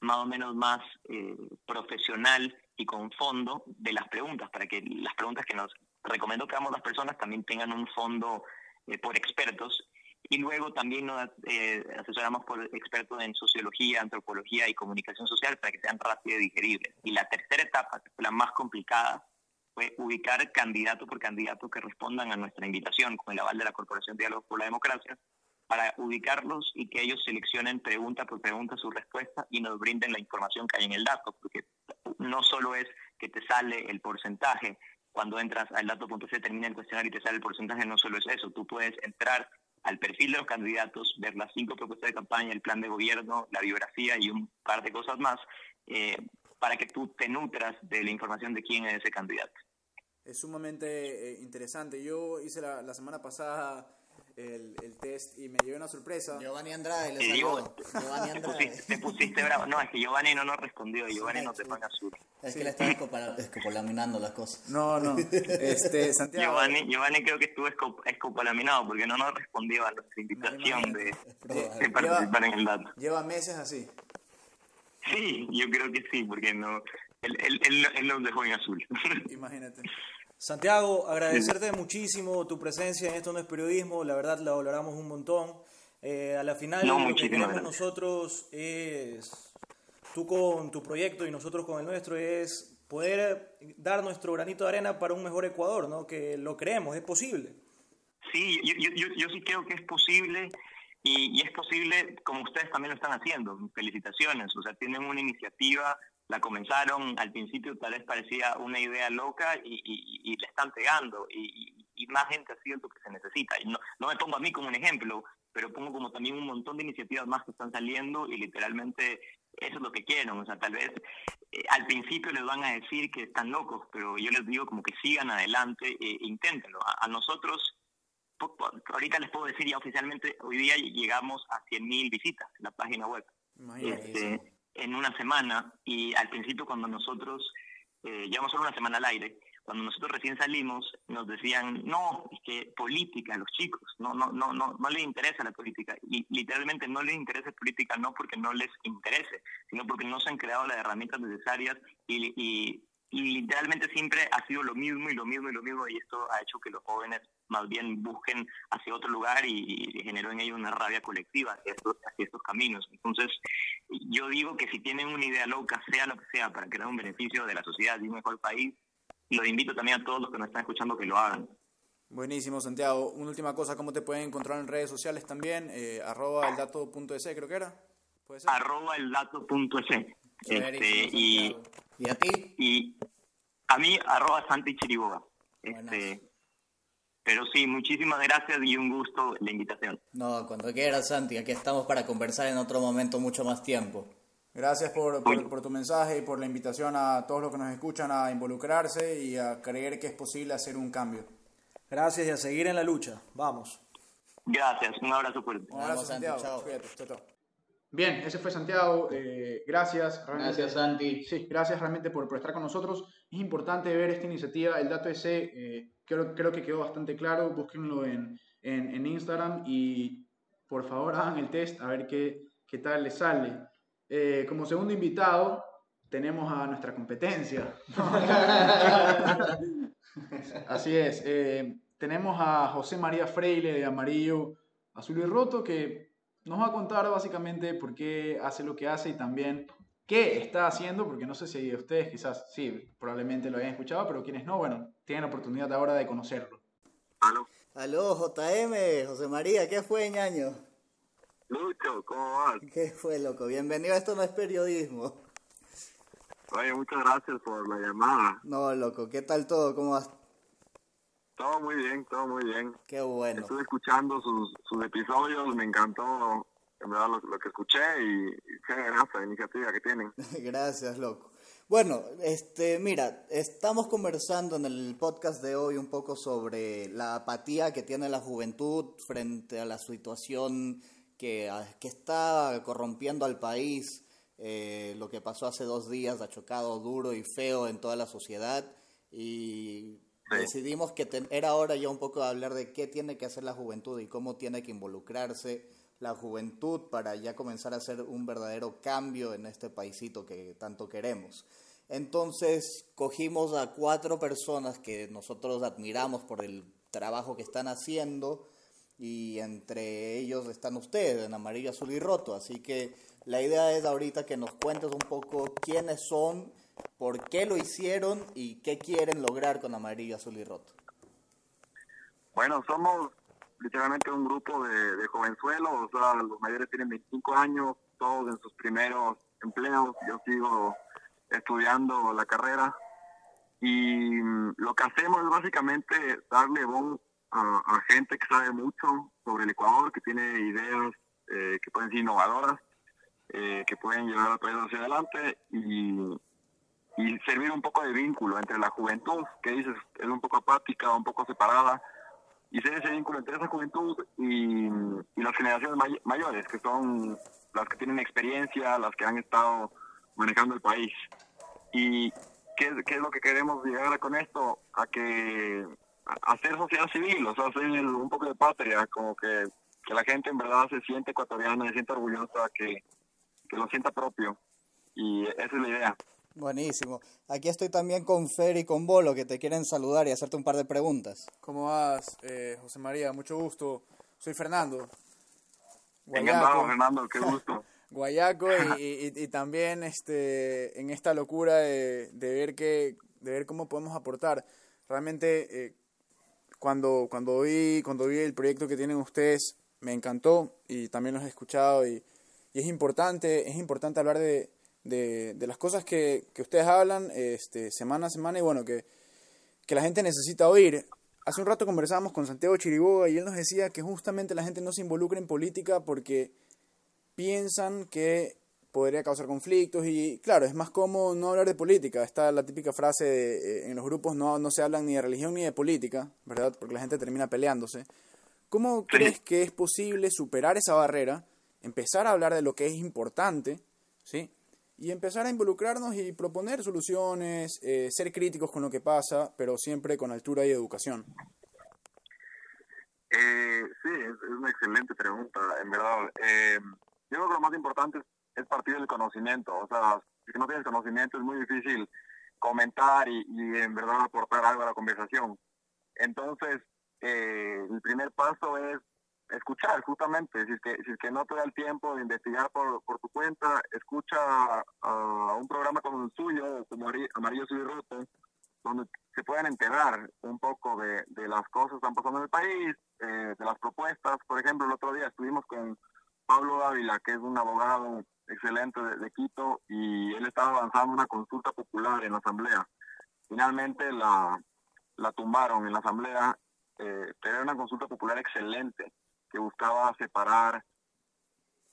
más o menos más eh, profesional y con fondo de las preguntas, para que las preguntas que nos recomiendo que hagamos las personas también tengan un fondo eh, por expertos. Y luego también nos eh, asesoramos por expertos en sociología, antropología y comunicación social para que sean rápidos y digeribles. Y la tercera etapa, que la más complicada, ubicar candidato por candidato que respondan a nuestra invitación con el aval de la Corporación Diálogo por la Democracia para ubicarlos y que ellos seleccionen pregunta por pregunta su respuesta y nos brinden la información que hay en el dato, porque no solo es que te sale el porcentaje, cuando entras al dato.c termina el cuestionario y te sale el porcentaje, no solo es eso, tú puedes entrar al perfil de los candidatos, ver las cinco propuestas de campaña, el plan de gobierno, la biografía y un par de cosas más, eh, para que tú te nutras de la información de quién es ese candidato. Es sumamente eh, interesante. Yo hice la, la semana pasada el, el, test y me llevé una sorpresa. Giovanni Andrade le salió. Giovanni Andrade. Te pusiste, bravo. No, es que Giovanni no nos respondió. Giovanni no te pone azul. Es que le estaba escopolaminando las cosas. No, no. Este, Santiago. Giovanni, Giovanni creo que estuvo escopolaminado porque no nos respondió a nuestra invitación de, de, participar en el dato. Lleva meses así. Sí, yo creo que sí, porque no, él, él, él, él nos dejó en azul. Imagínate. Santiago, agradecerte muchísimo tu presencia en Esto no es periodismo, la verdad la valoramos un montón. Eh, a la final lo que queremos nosotros es, tú con tu proyecto y nosotros con el nuestro, es poder dar nuestro granito de arena para un mejor Ecuador, ¿no? que lo creemos, es posible. Sí, yo, yo, yo sí creo que es posible y, y es posible como ustedes también lo están haciendo. Felicitaciones, o sea, tienen una iniciativa la comenzaron, al principio tal vez parecía una idea loca y, y, le están pegando. Y, y, más gente así es lo que se necesita. Y no, no me pongo a mí como un ejemplo, pero pongo como también un montón de iniciativas más que están saliendo y literalmente eso es lo que quieren. O sea, tal vez eh, al principio les van a decir que están locos, pero yo les digo como que sigan adelante e inténtenlo. A, nosotros, ahorita les puedo decir ya oficialmente, hoy día llegamos a 100.000 visitas en la página web. Este, en una semana y al principio cuando nosotros eh, llevamos solo una semana al aire, cuando nosotros recién salimos nos decían, no, es que política los chicos, no, no, no, no, no les interesa la política. Y literalmente no les interesa política no porque no les interese, sino porque no se han creado las herramientas necesarias y, y, literalmente siempre ha sido lo mismo y lo mismo y lo mismo y esto ha hecho que los jóvenes más bien busquen hacia otro lugar y, generó en ellos una rabia colectiva hacia estos, hacia estos caminos. Entonces, yo digo que si tienen una idea loca, sea lo que sea, para crear un beneficio de la sociedad y un mejor país, los invito también a todos los que nos están escuchando que lo hagan. Buenísimo, Santiago. Una última cosa, ¿cómo te pueden encontrar en redes sociales también? Eh, arroba el dato.es, creo que era. ¿Puede ser? Arroba el dato.es. Este, y, ¿Y a ti? Y a mí, arroba Santi Chiriboga. Este, pero sí, muchísimas gracias y un gusto la invitación. No, cuando quieras, Santi, aquí estamos para conversar en otro momento mucho más tiempo. Gracias por, por, tu mensaje y por la invitación a todos los que nos escuchan a involucrarse y a creer que es posible hacer un cambio. Gracias y a seguir en la lucha. Vamos. Gracias, un abrazo fuerte. Un abrazo, Santiago. Chao. chao, Bien, ese fue Santiago. Eh, gracias. Gracias, Santi. Sí, gracias realmente por, por, estar con nosotros. Es importante ver esta iniciativa. El dato ese eh, creo, creo que quedó bastante claro. Búsquenlo en, en, en, Instagram y por favor hagan el test a ver qué, qué tal les sale. Eh, como segundo invitado tenemos a nuestra competencia. [LAUGHS] Así es. Tenemos a José María Freile de Amarillo, Azul y Roto, que nos va a contar básicamente por qué hace lo que hace y también qué está haciendo, porque no sé si ustedes quizás sí, probablemente lo hayan escuchado, pero quienes no, bueno, tienen la oportunidad ahora de conocerlo. Aló. Aló, JM, José María, ¿qué fue, ñaño? Lucho, ¿cómo vas? ¿Qué fue, loco? Bienvenido, esto no es periodismo. Oye, muchas gracias por la llamada. No, loco, ¿qué tal todo? ¿Cómo vas? Todo muy bien, todo muy bien. Qué bueno. Estuve escuchando sus, sus episodios, me encantó en verdad lo, que escuché y, qué gracia iniciativa que tienen. [LAUGHS] gracias, loco. Bueno, este, mira, estamos conversando en el podcast de hoy un poco sobre la apatía que tiene la juventud frente a la situación que, que está corrompiendo al país. Eh, lo que pasó hace dos días ha chocado duro y feo en toda la sociedad y decidimos que era hora ya un poco de hablar de qué tiene que hacer la juventud y cómo tiene que involucrarse la juventud para ya comenzar a hacer un verdadero cambio en este paisito que tanto queremos. Entonces cogimos a cuatro personas que nosotros admiramos por el trabajo que están haciendo y entre ellos están ustedes en amarillo, azul y roto. Así que la idea es ahorita que nos cuentes un poco quiénes son, por qué lo hicieron y qué quieren lograr con amarillo, azul y roto. Bueno, somos literalmente un grupo de, de jovenzuelos, los mayores tienen 25 años, todos en sus primeros empleos, yo sigo estudiando la carrera y mm, lo que hacemos es básicamente darle voz a, gente que sabe mucho sobre el Ecuador, que tiene ideas eh, que pueden ser innovadoras, eh, que pueden llevar al país hacia adelante y, y servir un poco de vínculo entre la juventud, que dices es un poco apática, un poco separada, y ser ese vínculo entre esa juventud y, las generaciones mayores, que son las que tienen experiencia, las que han estado manejando el país. ¿Y qué, es lo que queremos llegar con esto? A que hacer sociedad civil, o sea, hacer un poco de patria, como que, la gente en verdad se siente ecuatoriana, se siente orgullosa, que lo sienta propio. Y esa es la idea. Buenísimo. Aquí estoy también con Fer y con Bolo, que te quieren saludar y hacerte un par de preguntas. ¿Cómo vas, eh, José María? Mucho gusto. Soy Fernando. Encantado, Fernando, qué gusto. [LAUGHS] Guayaco y, y, también este, en esta locura de, de, ver que, de ver cómo podemos aportar. Realmente eh, cuando, cuando, vi, cuando vi el proyecto que tienen ustedes, me encantó y también los he escuchado y, y es importante, es importante hablar de, de, de las cosas que, que, ustedes hablan este, semana a semana y bueno, que, que la gente necesita oír. hace un rato conversábamos con Santiago Chiriboga y él nos decía que justamente la gente no se involucra en política porque piensan que podría causar conflictos y claro, es más cómodo no hablar de política. Está la típica frase de, eh, en los grupos no, no se hablan ni de religión ni de política, ¿verdad? Porque la gente termina peleándose. ¿Cómo crees que es posible superar esa barrera, empezar a hablar de lo que es importante, ¿sí? Y empezar a involucrarnos y proponer soluciones, eh, ser críticos con lo que pasa, pero siempre con altura y educación. Eh, sí, es, una excelente pregunta, en verdad. Eh, yo creo que lo más importante es, partir del conocimiento. O sea, si no tienes conocimiento es muy difícil comentar y, y en verdad aportar algo a la conversación. Entonces, eh, el primer paso es escuchar, justamente. Si es que, si es que no te da el tiempo de investigar por, por tu cuenta, escucha a, un programa como el suyo, como Amarillo Soy Roto, donde se puedan enterar un poco de, de las cosas que están pasando en el país, eh, de las propuestas. Por ejemplo, el otro día estuvimos con Pablo Dávila, que es un abogado excelente de, de Quito, y él estaba avanzando una consulta popular en la Asamblea. Finalmente la, la tumbaron en la Asamblea eh, pero era una consulta popular excelente que buscaba separar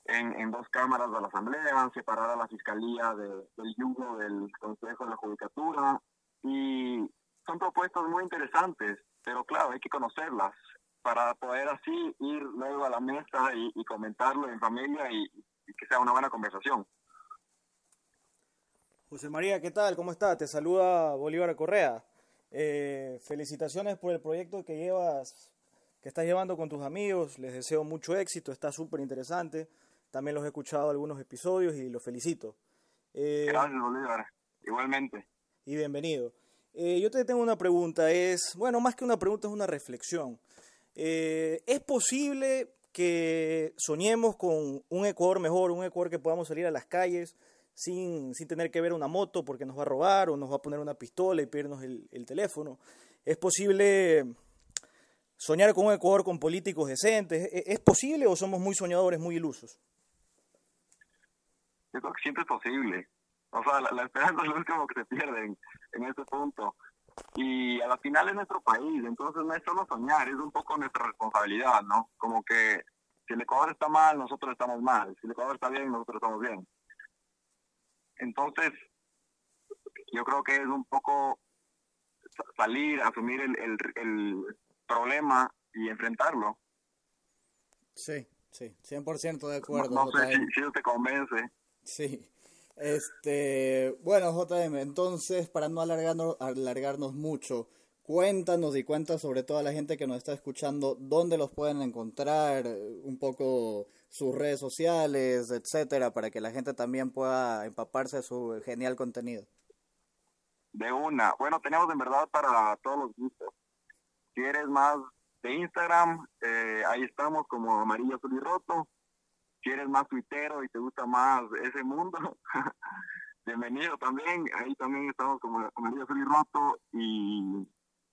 en, en, dos cámaras de la Asamblea, separar a la Fiscalía del yugo del Consejo de la Judicatura y son propuestas muy interesantes, pero claro, hay que conocerlas para poder así ir luego a la mesa y, comentarlo en familia y, y, que sea una buena conversación. José María, ¿qué tal? ¿Cómo está? Te saluda Bolívar Correa. Eh, felicitaciones por el proyecto que llevas, que estás llevando con tus amigos. Les deseo mucho éxito, está súper interesante. También los he escuchado algunos episodios y los felicito. Eh, Gracias, Bolívar. Igualmente. Y bienvenido. Eh, yo te tengo una pregunta, es, bueno, más que una pregunta, es una reflexión. ¿Es posible que soñemos con un Ecuador mejor, un Ecuador que podamos salir a las calles, sin, sin tener que ver una moto porque nos va a robar o nos va a poner una pistola y pedirnos el, el teléfono. Es posible soñar con un Ecuador con políticos decentes. ¿Es, posible o somos muy soñadores, muy ilusos? Yo creo que siempre es posible. O sea, la, esperanza es lo último que se pierde en, ese punto. Y a la final es nuestro país, entonces no es solo soñar, es un poco nuestra responsabilidad, ¿no? Como que si el Ecuador está mal, nosotros estamos mal. Si el Ecuador está bien, nosotros estamos bien. Entonces, yo creo que es un poco salir, asumir el problema y enfrentarlo. Sí, sí, 100% de acuerdo. No, sé si, si, te convence. Sí. Este, bueno, JM, entonces, para no alargarnos, alargarnos mucho, cuéntanos y cuenta sobre toda la gente que nos está escuchando dónde los pueden encontrar, un poco sus redes sociales, etcétera, para que la gente también pueda empaparse de su genial contenido. De una. Bueno, tenemos en verdad para todos los gustos. Si eres más de Instagram, eh, ahí estamos como Amarillo Azul y más tuitero y te gusta más ese mundo, [LAUGHS] bienvenido también. Ahí también estamos como Amarillo Azul y.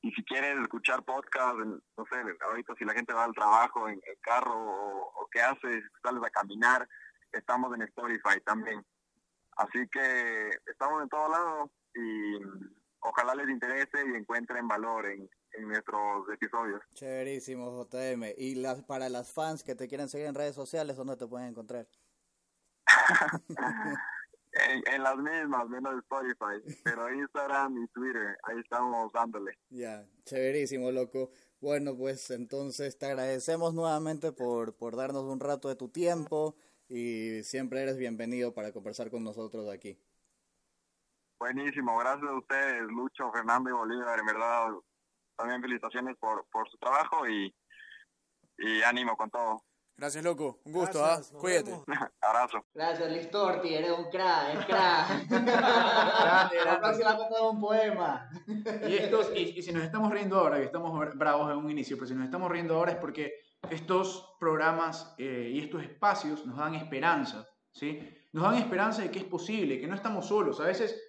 Y si quieres escuchar podcast, no sé, ahorita si la gente va al trabajo en el carro o, qué haces, sales a caminar, estamos en Spotify también. Así que estamos en todos lados y ojalá les interese y encuentren valor en, en nuestros episodios. Chéverísimo, JM. Y las, para las fans que te quieren seguir en redes sociales, ¿dónde te pueden encontrar? [LAUGHS] En, las mismas, menos Spotify, pero Instagram y Twitter, ahí estamos dándole. Ya, chéverísimo, loco. Bueno, pues entonces te agradecemos nuevamente por, por darnos un rato de tu tiempo y siempre eres bienvenido para conversar con nosotros aquí. Buenísimo, gracias a ustedes, Lucho, Fernando y Bolívar, en verdad, también felicitaciones por, por su trabajo y, y ánimo con todo. Gracias, loco. Un gusto, ¿ah? Cuídate. [LAUGHS] Abrazo. Gracias, Listorti. Eres un crack, [LAUGHS] [LAUGHS] es crack. La próxima contamos un poema. Y, estos, y, si nos estamos riendo ahora, que estamos bravos en un inicio, pero si nos estamos riendo ahora es porque estos programas eh, y estos espacios nos dan esperanza, ¿sí? Nos dan esperanza de que es posible, que no estamos solos. A veces,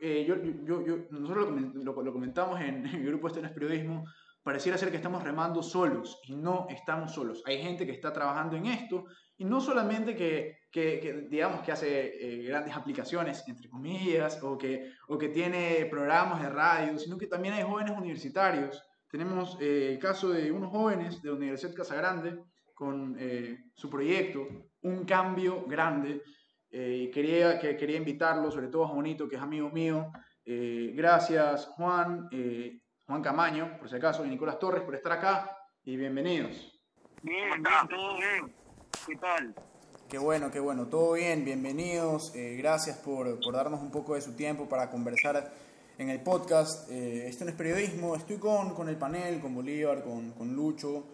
eh, yo, yo, yo, nosotros lo, lo, comentamos en, en el grupo Este no Periodismo, pareciera ser que estamos remando solos y no estamos solos. Hay gente que está trabajando en esto y no solamente que, que, digamos que hace eh, grandes aplicaciones, entre comillas, o que, o que tiene programas de radio, sino que también hay jóvenes universitarios tenemos eh, el caso de unos jóvenes de la Universidad Casagrande con eh, su proyecto, Un Cambio Grande. Y quería, que, quería invitarlo, sobre todo a Juanito, que es amigo mío. gracias, Juan, Juan Camaño, por si acaso, y Nicolás Torres, por estar acá. Y bienvenidos. Bien, bien, todo bien. ¿Qué tal? Qué bueno, qué bueno. Todo bien, bienvenidos. Eh, gracias por, por, darnos un poco de su tiempo para conversar en el podcast. Eh, esto no es periodismo. Estoy con, con el panel, con Bolívar, con, con Lucho,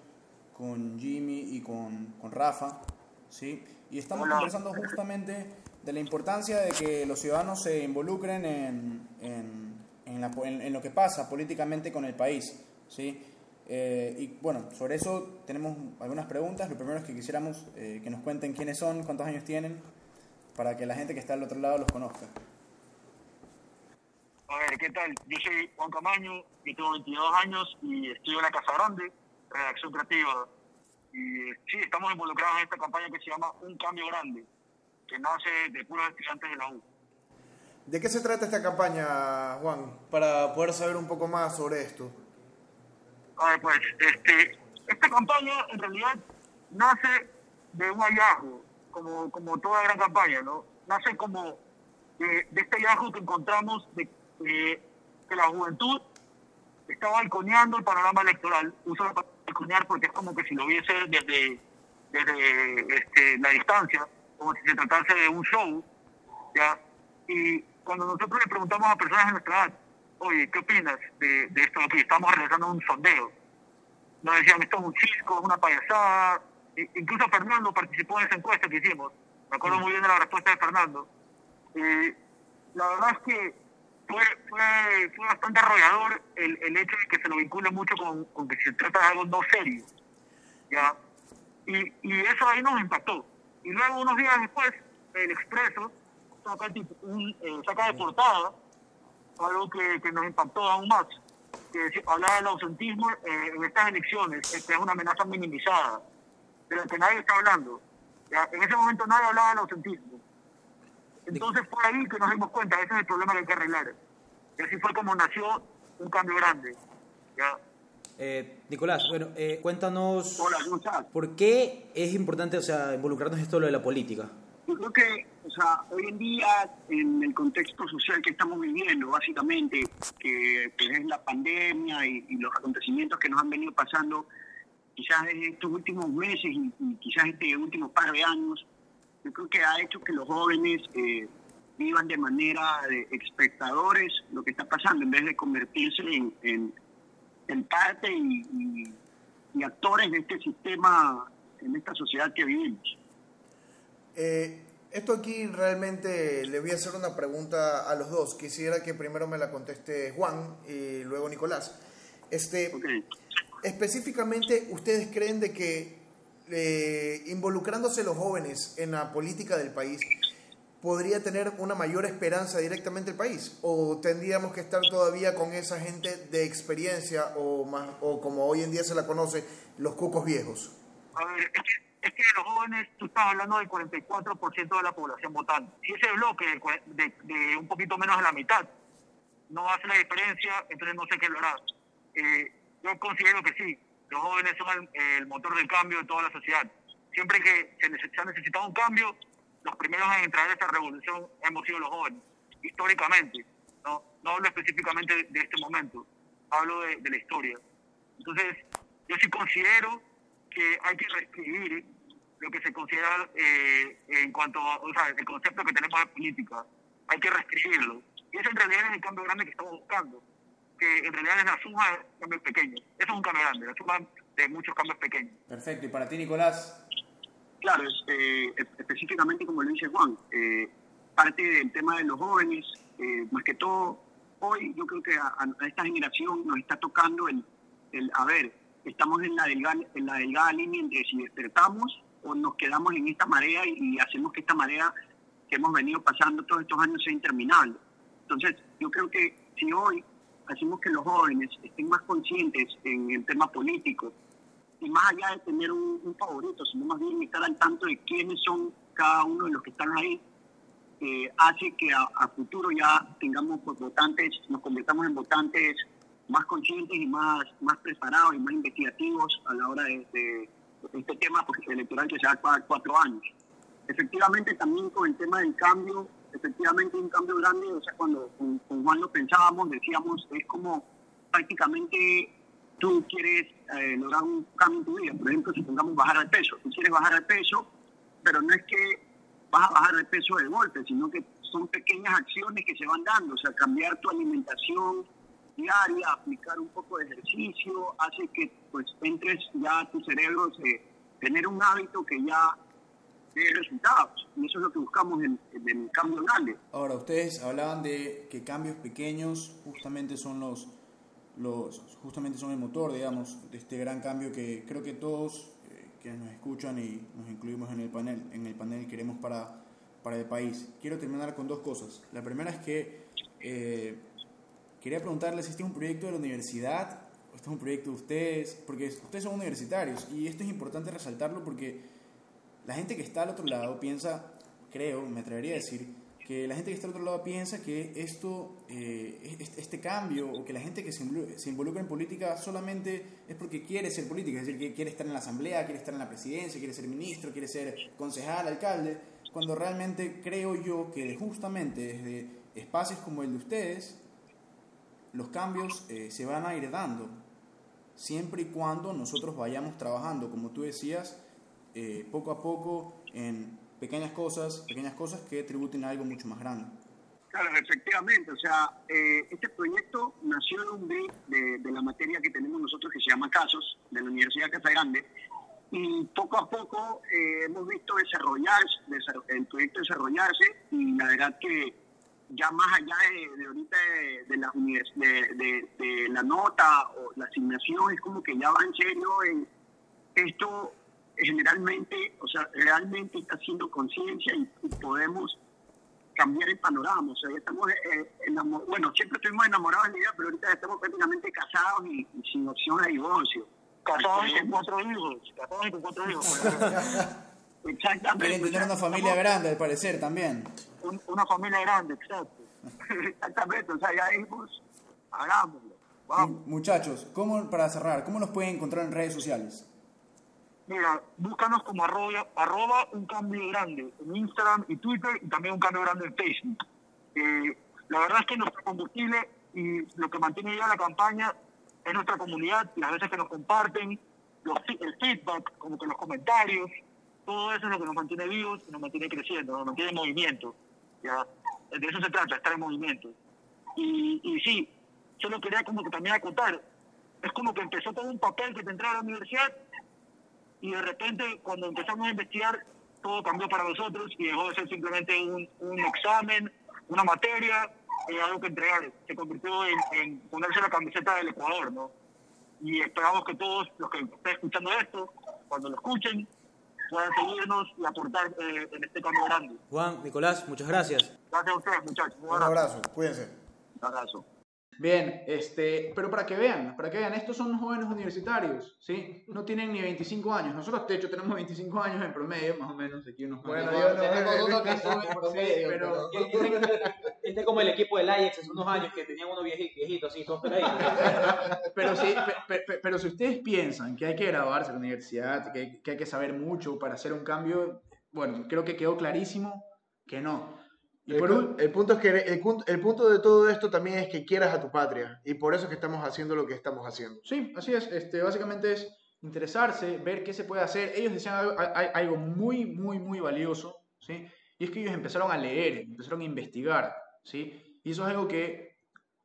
con Jimmy y con, con Rafa. ¿sí? Y estamos conversando justamente de la importancia de que los ciudadanos se involucren en, en, en, la, en lo que pasa políticamente con el país. ¿sí? Eh, y bueno, sobre eso tenemos algunas preguntas. Lo primero es que quisiéramos eh, que nos cuenten quiénes son, cuántos años tienen, para que la gente que está al otro lado los conozca. A ver, ¿qué tal? Yo soy Juan Camaño, y tengo 22 años y estoy en la Casa Grande, redacción creativa. Y sí, estamos involucrados en esta campaña que se llama Un Cambio Grande, que nace de puros estudiantes de la U. ¿De qué se trata esta campaña, Juan? Para poder saber un poco más sobre esto. A ver, pues, este, esta campaña en realidad nace de un hallazgo, como, como toda gran campaña, ¿no? Nace como de, este hallazgo que encontramos de, que la juventud está balconeando el panorama electoral. Uso la porque es como que si lo viese desde, desde este, la distancia, como si se tratase de un show, ¿ya? Y cuando nosotros le preguntamos a personas de nuestra edad, oye, ¿qué opinas de, de esto aquí? Estamos realizando un sondeo. Nos decían, esto es un chisco, es una payasada. incluso Fernando participó en esa encuesta que hicimos. Me acuerdo muy bien de la respuesta de Fernando. la verdad es que fue, fue, fue bastante arrollador el, el, hecho de que se lo vincule mucho con, con, que se trata de algo no serio. ¿ya? Y, y eso ahí nos impactó. Y luego, unos días después, el Expreso saca, un, eh, saca de portada algo que, que nos impactó aún más, que hablaba del ausentismo eh, en estas elecciones, que es una amenaza minimizada, pero que nadie está hablando. En ese momento nadie hablaba del ausentismo. Entonces fue ahí que nos dimos cuenta, ese es el problema que hay que arreglar. Y así fue como nació un cambio grande. ¿ya? Eh, Nicolás, bueno, eh, cuéntanos Hola, por qué es importante o sea, involucrarnos en esto de la política. Yo creo que o sea, hoy en día, en el contexto social que estamos viviendo, básicamente, que, es la pandemia y, los acontecimientos que nos han venido pasando, quizás en estos últimos meses y, quizás este último par de años, yo creo que ha hecho que los jóvenes eh, vivan de manera de espectadores lo que está pasando, en vez de convertirse en, en, parte y, y actores de este sistema, en esta sociedad que vivimos. Eh, esto aquí realmente le voy a hacer una pregunta a los dos. Quisiera que primero me la conteste Juan y luego Nicolás. Este, Específicamente, ¿ustedes creen de que eh, involucrándose los jóvenes en la política del país podría tener una mayor esperanza directamente el país? ¿O tendríamos que estar todavía con esa gente de experiencia o, más, o como hoy en día se la conoce, los cucos viejos? A ver, es que los jóvenes, tú estás hablando del 44% de la población votante. Si ese bloque de, de, un poquito menos de la mitad no hace la diferencia, entonces no sé qué lo hará. Eh, yo considero que sí, los jóvenes son el, motor del cambio de toda la sociedad. Siempre que se, ha necesitado un cambio, los primeros en entrar en esta revolución hemos sido los jóvenes, históricamente. No, hablo específicamente de, este momento, hablo de, de la historia. Entonces, yo sí considero que hay que reescribir lo que se considera eh, en cuanto a, o sea, el concepto que tenemos de política. Hay que reescribirlo. Y eso en realidad es el cambio grande que estamos buscando, que en realidad es la suma de cambios pequeños. Eso es un cambio grande, la suma de muchos cambios pequeños. Perfecto. ¿Y para ti, Nicolás? Claro, eh, específicamente como lo dice Juan, eh, parte del tema de los jóvenes, más que todo, hoy yo creo que a, a, esta generación nos está tocando el, el a ver, estamos en la, delgada, en la delgada línea entre si despertamos o nos quedamos en esta marea y, hacemos que esta marea que hemos venido pasando todos estos años sea interminable. Entonces, yo creo que si hoy hacemos que los jóvenes estén más conscientes en el tema político, y más allá de tener un, favorito, sino más bien estar al tanto de quiénes son cada uno de los que están ahí, eh, hace que a, futuro ya tengamos pues, votantes, nos convirtamos en votantes más conscientes y más, más preparados y más investigativos a la hora de, de este tema porque electoral que se da cada cuatro años. Efectivamente, también con el tema del cambio, efectivamente un cambio grande, o sea, cuando con, con Juan lo pensábamos, decíamos, es como prácticamente tú quieres eh, lograr un cambio en tu vida. Por ejemplo, si pongamos bajar de peso, tú quieres bajar de peso, pero no es que vas a bajar de peso de golpe, sino que son pequeñas acciones que se van dando, o sea, cambiar tu alimentación diaria, aplicar un poco de ejercicio, hace que pues entres ya tu cerebro, se, tener un hábito que ya dé resultados. Y eso es lo que buscamos en, en grande. Ahora, ustedes hablaban de que cambios pequeños justamente son los, los justamente son el motor, digamos, de este gran cambio que creo que todos eh, que nos escuchan y nos incluimos en el panel, en el panel queremos para, para el país. Quiero terminar con dos cosas. La primera es que eh, quería preguntarles si este es un proyecto de la universidad este es un proyecto de ustedes, porque ustedes son universitarios y esto es importante resaltarlo porque la gente que está al otro lado piensa, creo, me atrevería a decir, que la gente que está al otro lado piensa que esto, eh, este cambio o que la gente que se involucra en política solamente es porque quiere ser política, es decir, que quiere estar en la asamblea, quiere estar en la presidencia, quiere ser ministro, quiere ser concejal, alcalde, cuando realmente creo yo que justamente desde espacios como el de ustedes, los cambios eh, se van a ir dando, siempre y cuando nosotros vayamos trabajando, como tú decías, eh, poco a poco en pequeñas cosas, pequeñas cosas que tributen a algo mucho más grande. Claro, efectivamente. O sea, eh, este proyecto nació de un brief de, de, la materia que tenemos nosotros que se llama Casos, de la Universidad de Casa Grande. Y poco a poco eh, hemos visto desarrollarse, el proyecto desarrollarse y la verdad que ya más allá de, de ahorita de, de la de, la nota o la asignación, es como que ya va en serio en esto generalmente, o sea, realmente está haciendo conciencia y, y, podemos cambiar el panorama. O sea, estamos eh, enamor bueno, siempre estuvimos enamorados de la idea, pero ahorita estamos prácticamente casados y, y sin opción de divorcio. Casados y con cuatro hijos, casados y con cuatro hijos. Exactamente. Quieren tener una familia grande, al parecer, también. Un, una familia grande, exacto. [LAUGHS] Exactamente, o sea, ya dijimos, hagámoslo. Vamos. Muchachos, ¿cómo, para cerrar, ¿cómo nos pueden encontrar en redes sociales? Mira, búscanos como arroba, arroba un cambio grande en Instagram y Twitter y también un cambio grande en Facebook. Eh, la verdad es que nuestro combustible y lo que mantiene ya la campaña es nuestra comunidad y las veces que nos comparten, los, el feedback, como que los comentarios, todo eso es lo que nos mantiene vivos y nos mantiene creciendo, nos mantiene en movimiento. ¿ya? De eso se trata, estar en movimiento. Y, y sí, solo quería como que también acotar, es como que empezó todo un papel que te entraba a la universidad y de repente cuando empezamos a investigar todo cambió para nosotros y dejó de ser simplemente un, un examen, una materia, eh, algo que entregar. Se convirtió en, en, ponerse la camiseta del Ecuador, ¿no? Y esperamos que todos los que estén escuchando esto, cuando lo escuchen, puedan seguirnos y aportar eh, en este cambio grande. Juan, Nicolás, muchas gracias. Gracias a ustedes, muchachos. Un abrazo. Un abrazo. Cuídense. Un abrazo. Bien, este, pero para que vean, para que vean, estos son jóvenes universitarios, ¿sí? No tienen ni 25 años. Nosotros, de hecho, tenemos 25 años en promedio, más o menos. Aquí unos bueno, yo no, tenemos uno que [LAUGHS] sube en promedio. pero, [LAUGHS] este es como el equipo del Ajax hace unos años que tenían uno viejito, viejito así, todos peladitos. [LAUGHS] pero, sí, pero, pero, pero si ustedes piensan que hay que graduarse en la universidad, que que hay que saber mucho para hacer un cambio, bueno, creo que quedó clarísimo que no. El, un... el, punto es que el, el, punto de todo esto también es que quieras a tu patria y por eso es que estamos haciendo lo que estamos haciendo. Sí, así es. Este, básicamente es interesarse, ver qué se puede hacer. Ellos decían algo, algo muy, muy, muy valioso, ¿sí? Y es que ellos empezaron a leer, empezaron a investigar, ¿sí? Y eso es algo que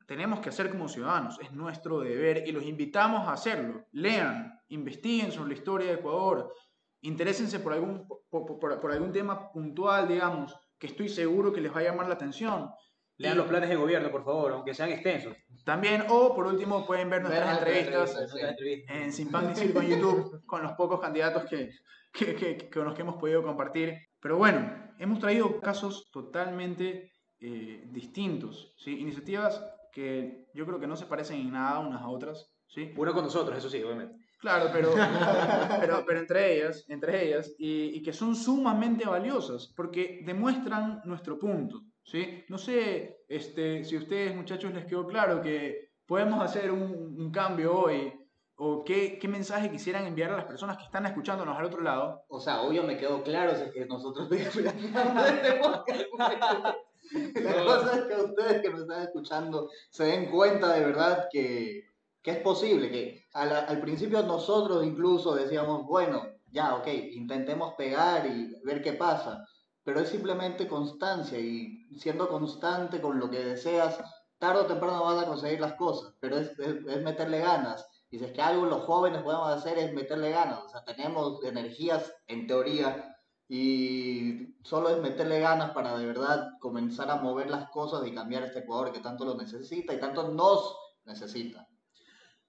tenemos que hacer como ciudadanos, es nuestro deber y los invitamos a hacerlo. Lean, investiguen sobre la historia de Ecuador, interésense por algún, por, por, por algún tema puntual, digamos, que estoy seguro que les va a llamar la atención. Lean y, los planes de gobierno, por favor, aunque sean extensos. También, o por último, pueden ver nuestras entrevistas, entrevistas sí. en Sin Pan ni Circo en YouTube con los pocos candidatos que, que, que, con los que hemos podido compartir. Pero bueno, hemos traído casos totalmente eh, distintos, ¿sí? iniciativas que yo creo que no se parecen en nada unas a otras. ¿sí? Una con nosotros, eso sí, obviamente. Claro, pero, [LAUGHS] pero, pero entre ellas, entre ellas y, y, que son sumamente valiosas porque demuestran nuestro punto. ¿sí? No sé este, si a ustedes, muchachos, les quedó claro que podemos hacer un, un cambio hoy? ¿O qué, qué mensaje quisieran enviar a las personas que están escuchándonos al otro lado? O sea, obvio me quedó claro es que nosotros. [LAUGHS] [LAUGHS] La cosa es que ustedes que nos están escuchando se den cuenta de verdad que, que es posible, que al, principio nosotros incluso decíamos, bueno, ya, ok, intentemos pegar y ver qué pasa, pero es simplemente constancia y siendo constante con lo que deseas, tarde o temprano vas a conseguir las cosas, pero es, es, es meterle ganas. Y si es que algo los jóvenes podemos hacer es meterle ganas, o sea, tenemos energías en teoría y solo es meterle ganas para de verdad comenzar a mover las cosas y cambiar este Ecuador que tanto lo necesita y tanto nos necesita.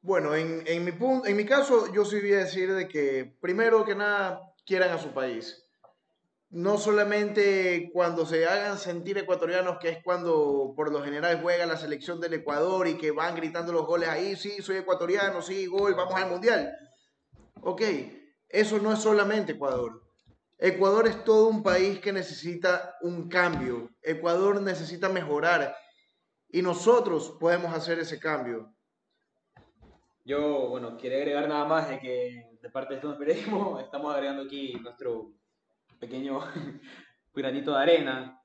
Bueno, en, en, mi punto, en mi caso, yo sí voy a decir de que, primero que nada, quieran a su país. No solamente cuando se hagan sentir ecuatorianos, que es cuando por lo general juega la selección del Ecuador y que van gritando los goles ahí, sí, soy ecuatoriano, sí, gol, vamos al mundial. Ok, eso no es solamente Ecuador. Ecuador es todo un país que necesita un cambio. Ecuador necesita mejorar y nosotros podemos hacer ese cambio. Yo, bueno, quería agregar nada más de que de parte de Estudios Periodismo [LAUGHS] estamos agregando aquí nuestro pequeño [LAUGHS] granito de arena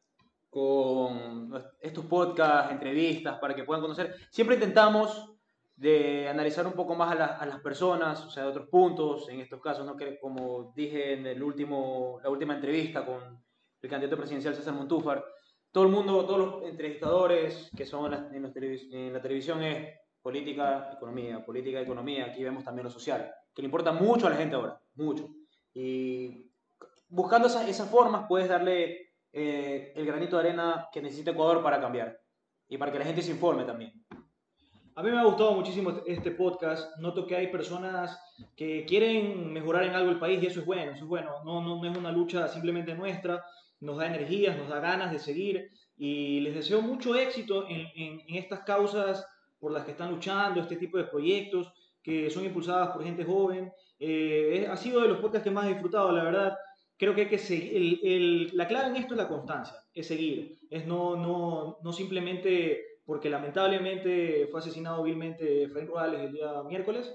con estos podcasts, entrevistas, para que puedan conocer. Siempre intentamos de analizar un poco más a, la, a, las personas, o sea, de otros puntos, en estos casos, ¿no? que como dije en el último, la última entrevista con el candidato presidencial César Montúfar, todo el mundo, todos los entrevistadores que son en en la televisión es política, economía, política, economía, aquí vemos también lo social, que le importa mucho a la gente ahora, mucho. Y buscando esas, esas formas puedes darle eh, el granito de arena que necesita Ecuador para cambiar y para que la gente se informe también. A mí me ha gustado muchísimo este podcast. Noto que hay personas que quieren mejorar en algo el país y eso es bueno, eso es bueno. No, no, no es una lucha simplemente nuestra, nos da energías, nos da ganas de seguir y les deseo mucho éxito en, en, en estas causas por las que están luchando, este tipo de proyectos que son impulsadas por gente joven. Eh, ha sido de los podcasts que más he disfrutado, la verdad. Creo que hay que seguir, el, el, la clave en esto es la constancia, es seguir, es no, no, no simplemente porque lamentablemente fue asesinado vilmente Frank Rosales el día miércoles,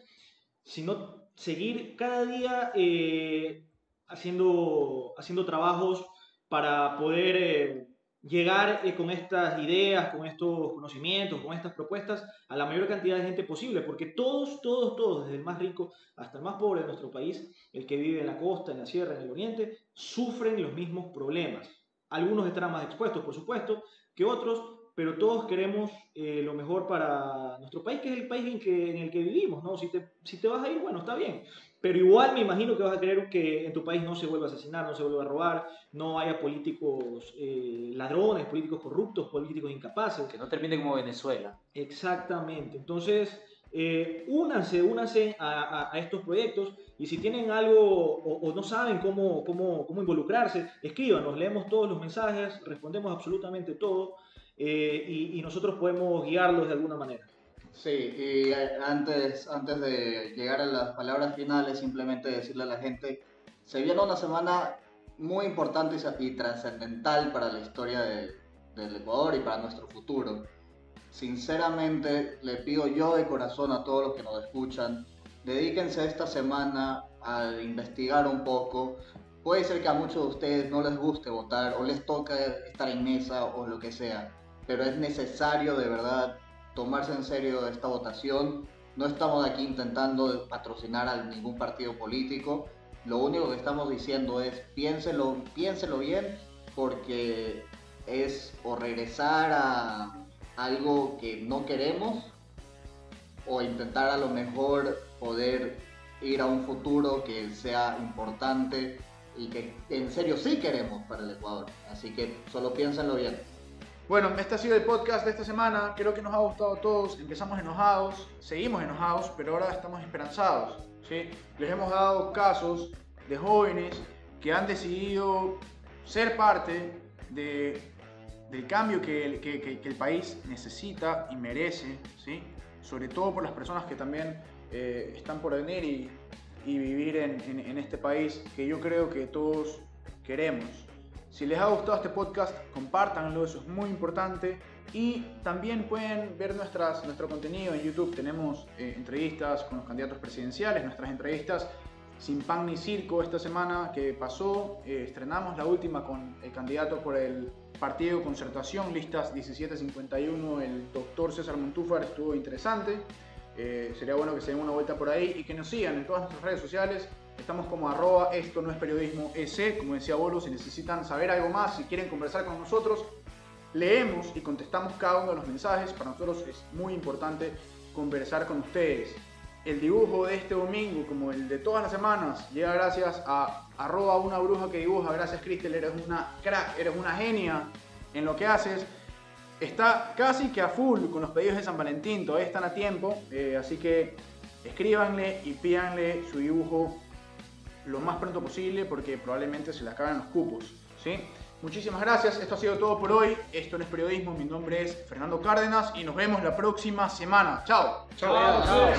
sino seguir cada día eh, haciendo, haciendo trabajos para poder eh, llegar eh, con estas ideas, con estos conocimientos, con estas propuestas a la mayor cantidad de gente posible, porque todos, todos, todos, desde el más rico hasta el más pobre de nuestro país, el que vive en la costa, en la sierra, en el oriente, sufren los mismos problemas. Algunos estarán más expuestos, por supuesto, que otros, pero todos queremos eh, lo mejor para nuestro país, que es el país en, que, en el que vivimos, ¿no? Si te, si te vas a ir, bueno, está bien, pero igual me imagino que vas a querer que en tu país no se vuelva a asesinar, no se vuelva a robar, no haya políticos eh, ladrones, políticos corruptos, políticos incapaces. Que no termine como Venezuela. Exactamente. Entonces, eh, únanse, únanse a, a, a, estos proyectos y si tienen algo o, o, no saben cómo, cómo, cómo involucrarse, escríbanos, leemos todos los mensajes, respondemos absolutamente todo eh, y, y nosotros podemos guiarlos de alguna manera. Sí, y antes, antes de llegar a las palabras finales, simplemente decirle a la gente, se viene una semana muy importante y, y trascendental para la historia de, del Ecuador y para nuestro futuro. Sinceramente, le pido yo de corazón a todos los que nos escuchan, dedíquense esta semana a investigar un poco. Puede ser que a muchos de ustedes no les guste votar o les toca estar en mesa o lo que sea, pero es necesario de verdad tomarse en serio esta votación. No estamos aquí intentando patrocinar a ningún partido político. Lo único que estamos diciendo es piénselo, piénselo bien porque es o regresar a algo que no queremos o intentar a lo mejor poder ir a un futuro que sea importante y que en serio sí queremos para el Ecuador. Así que solo piénsenlo bien. Bueno, este ha sido el podcast de esta semana. Creo que nos ha gustado a todos. Empezamos enojados, seguimos enojados, pero ahora estamos esperanzados. ¿sí? Les hemos dado casos de jóvenes que han decidido ser parte de, del cambio que el, que, el, país necesita y merece, ¿sí? sobre todo por las personas que también eh, están por venir y, y vivir en, en este país que yo creo que todos queremos. Si les ha gustado este podcast, compártanlo, eso es muy importante. Y también pueden ver nuestras, nuestro contenido en YouTube. Tenemos eh, entrevistas con los candidatos presidenciales, nuestras entrevistas sin pan ni circo esta semana que pasó. Eh, estrenamos la última con el candidato por el Partido Concertación, listas 1751, el doctor César Montúfar, estuvo interesante. Eh, sería bueno que se den una vuelta por ahí y que nos sigan en todas nuestras redes sociales. Estamos como arroba esto no es periodismo EC, como decía Bolo, si necesitan saber algo más, si quieren conversar con nosotros, leemos y contestamos cada uno de los mensajes. Para nosotros es muy importante conversar con ustedes. El dibujo de este domingo, como el de todas las semanas, llega gracias a arroba una bruja que dibuja. Gracias Cristel, eres una crack, eres una genia en lo que haces. Está casi que a full con los pedidos de San Valentín, todavía están a tiempo, eh, así que escríbanle y pídanle su dibujo lo más pronto posible porque probablemente se le acaban los cupos. ¿sí? Muchísimas gracias, esto ha sido todo por hoy. Esto no es periodismo, mi nombre es Fernando Cárdenas y nos vemos la próxima semana. Chao. Chao.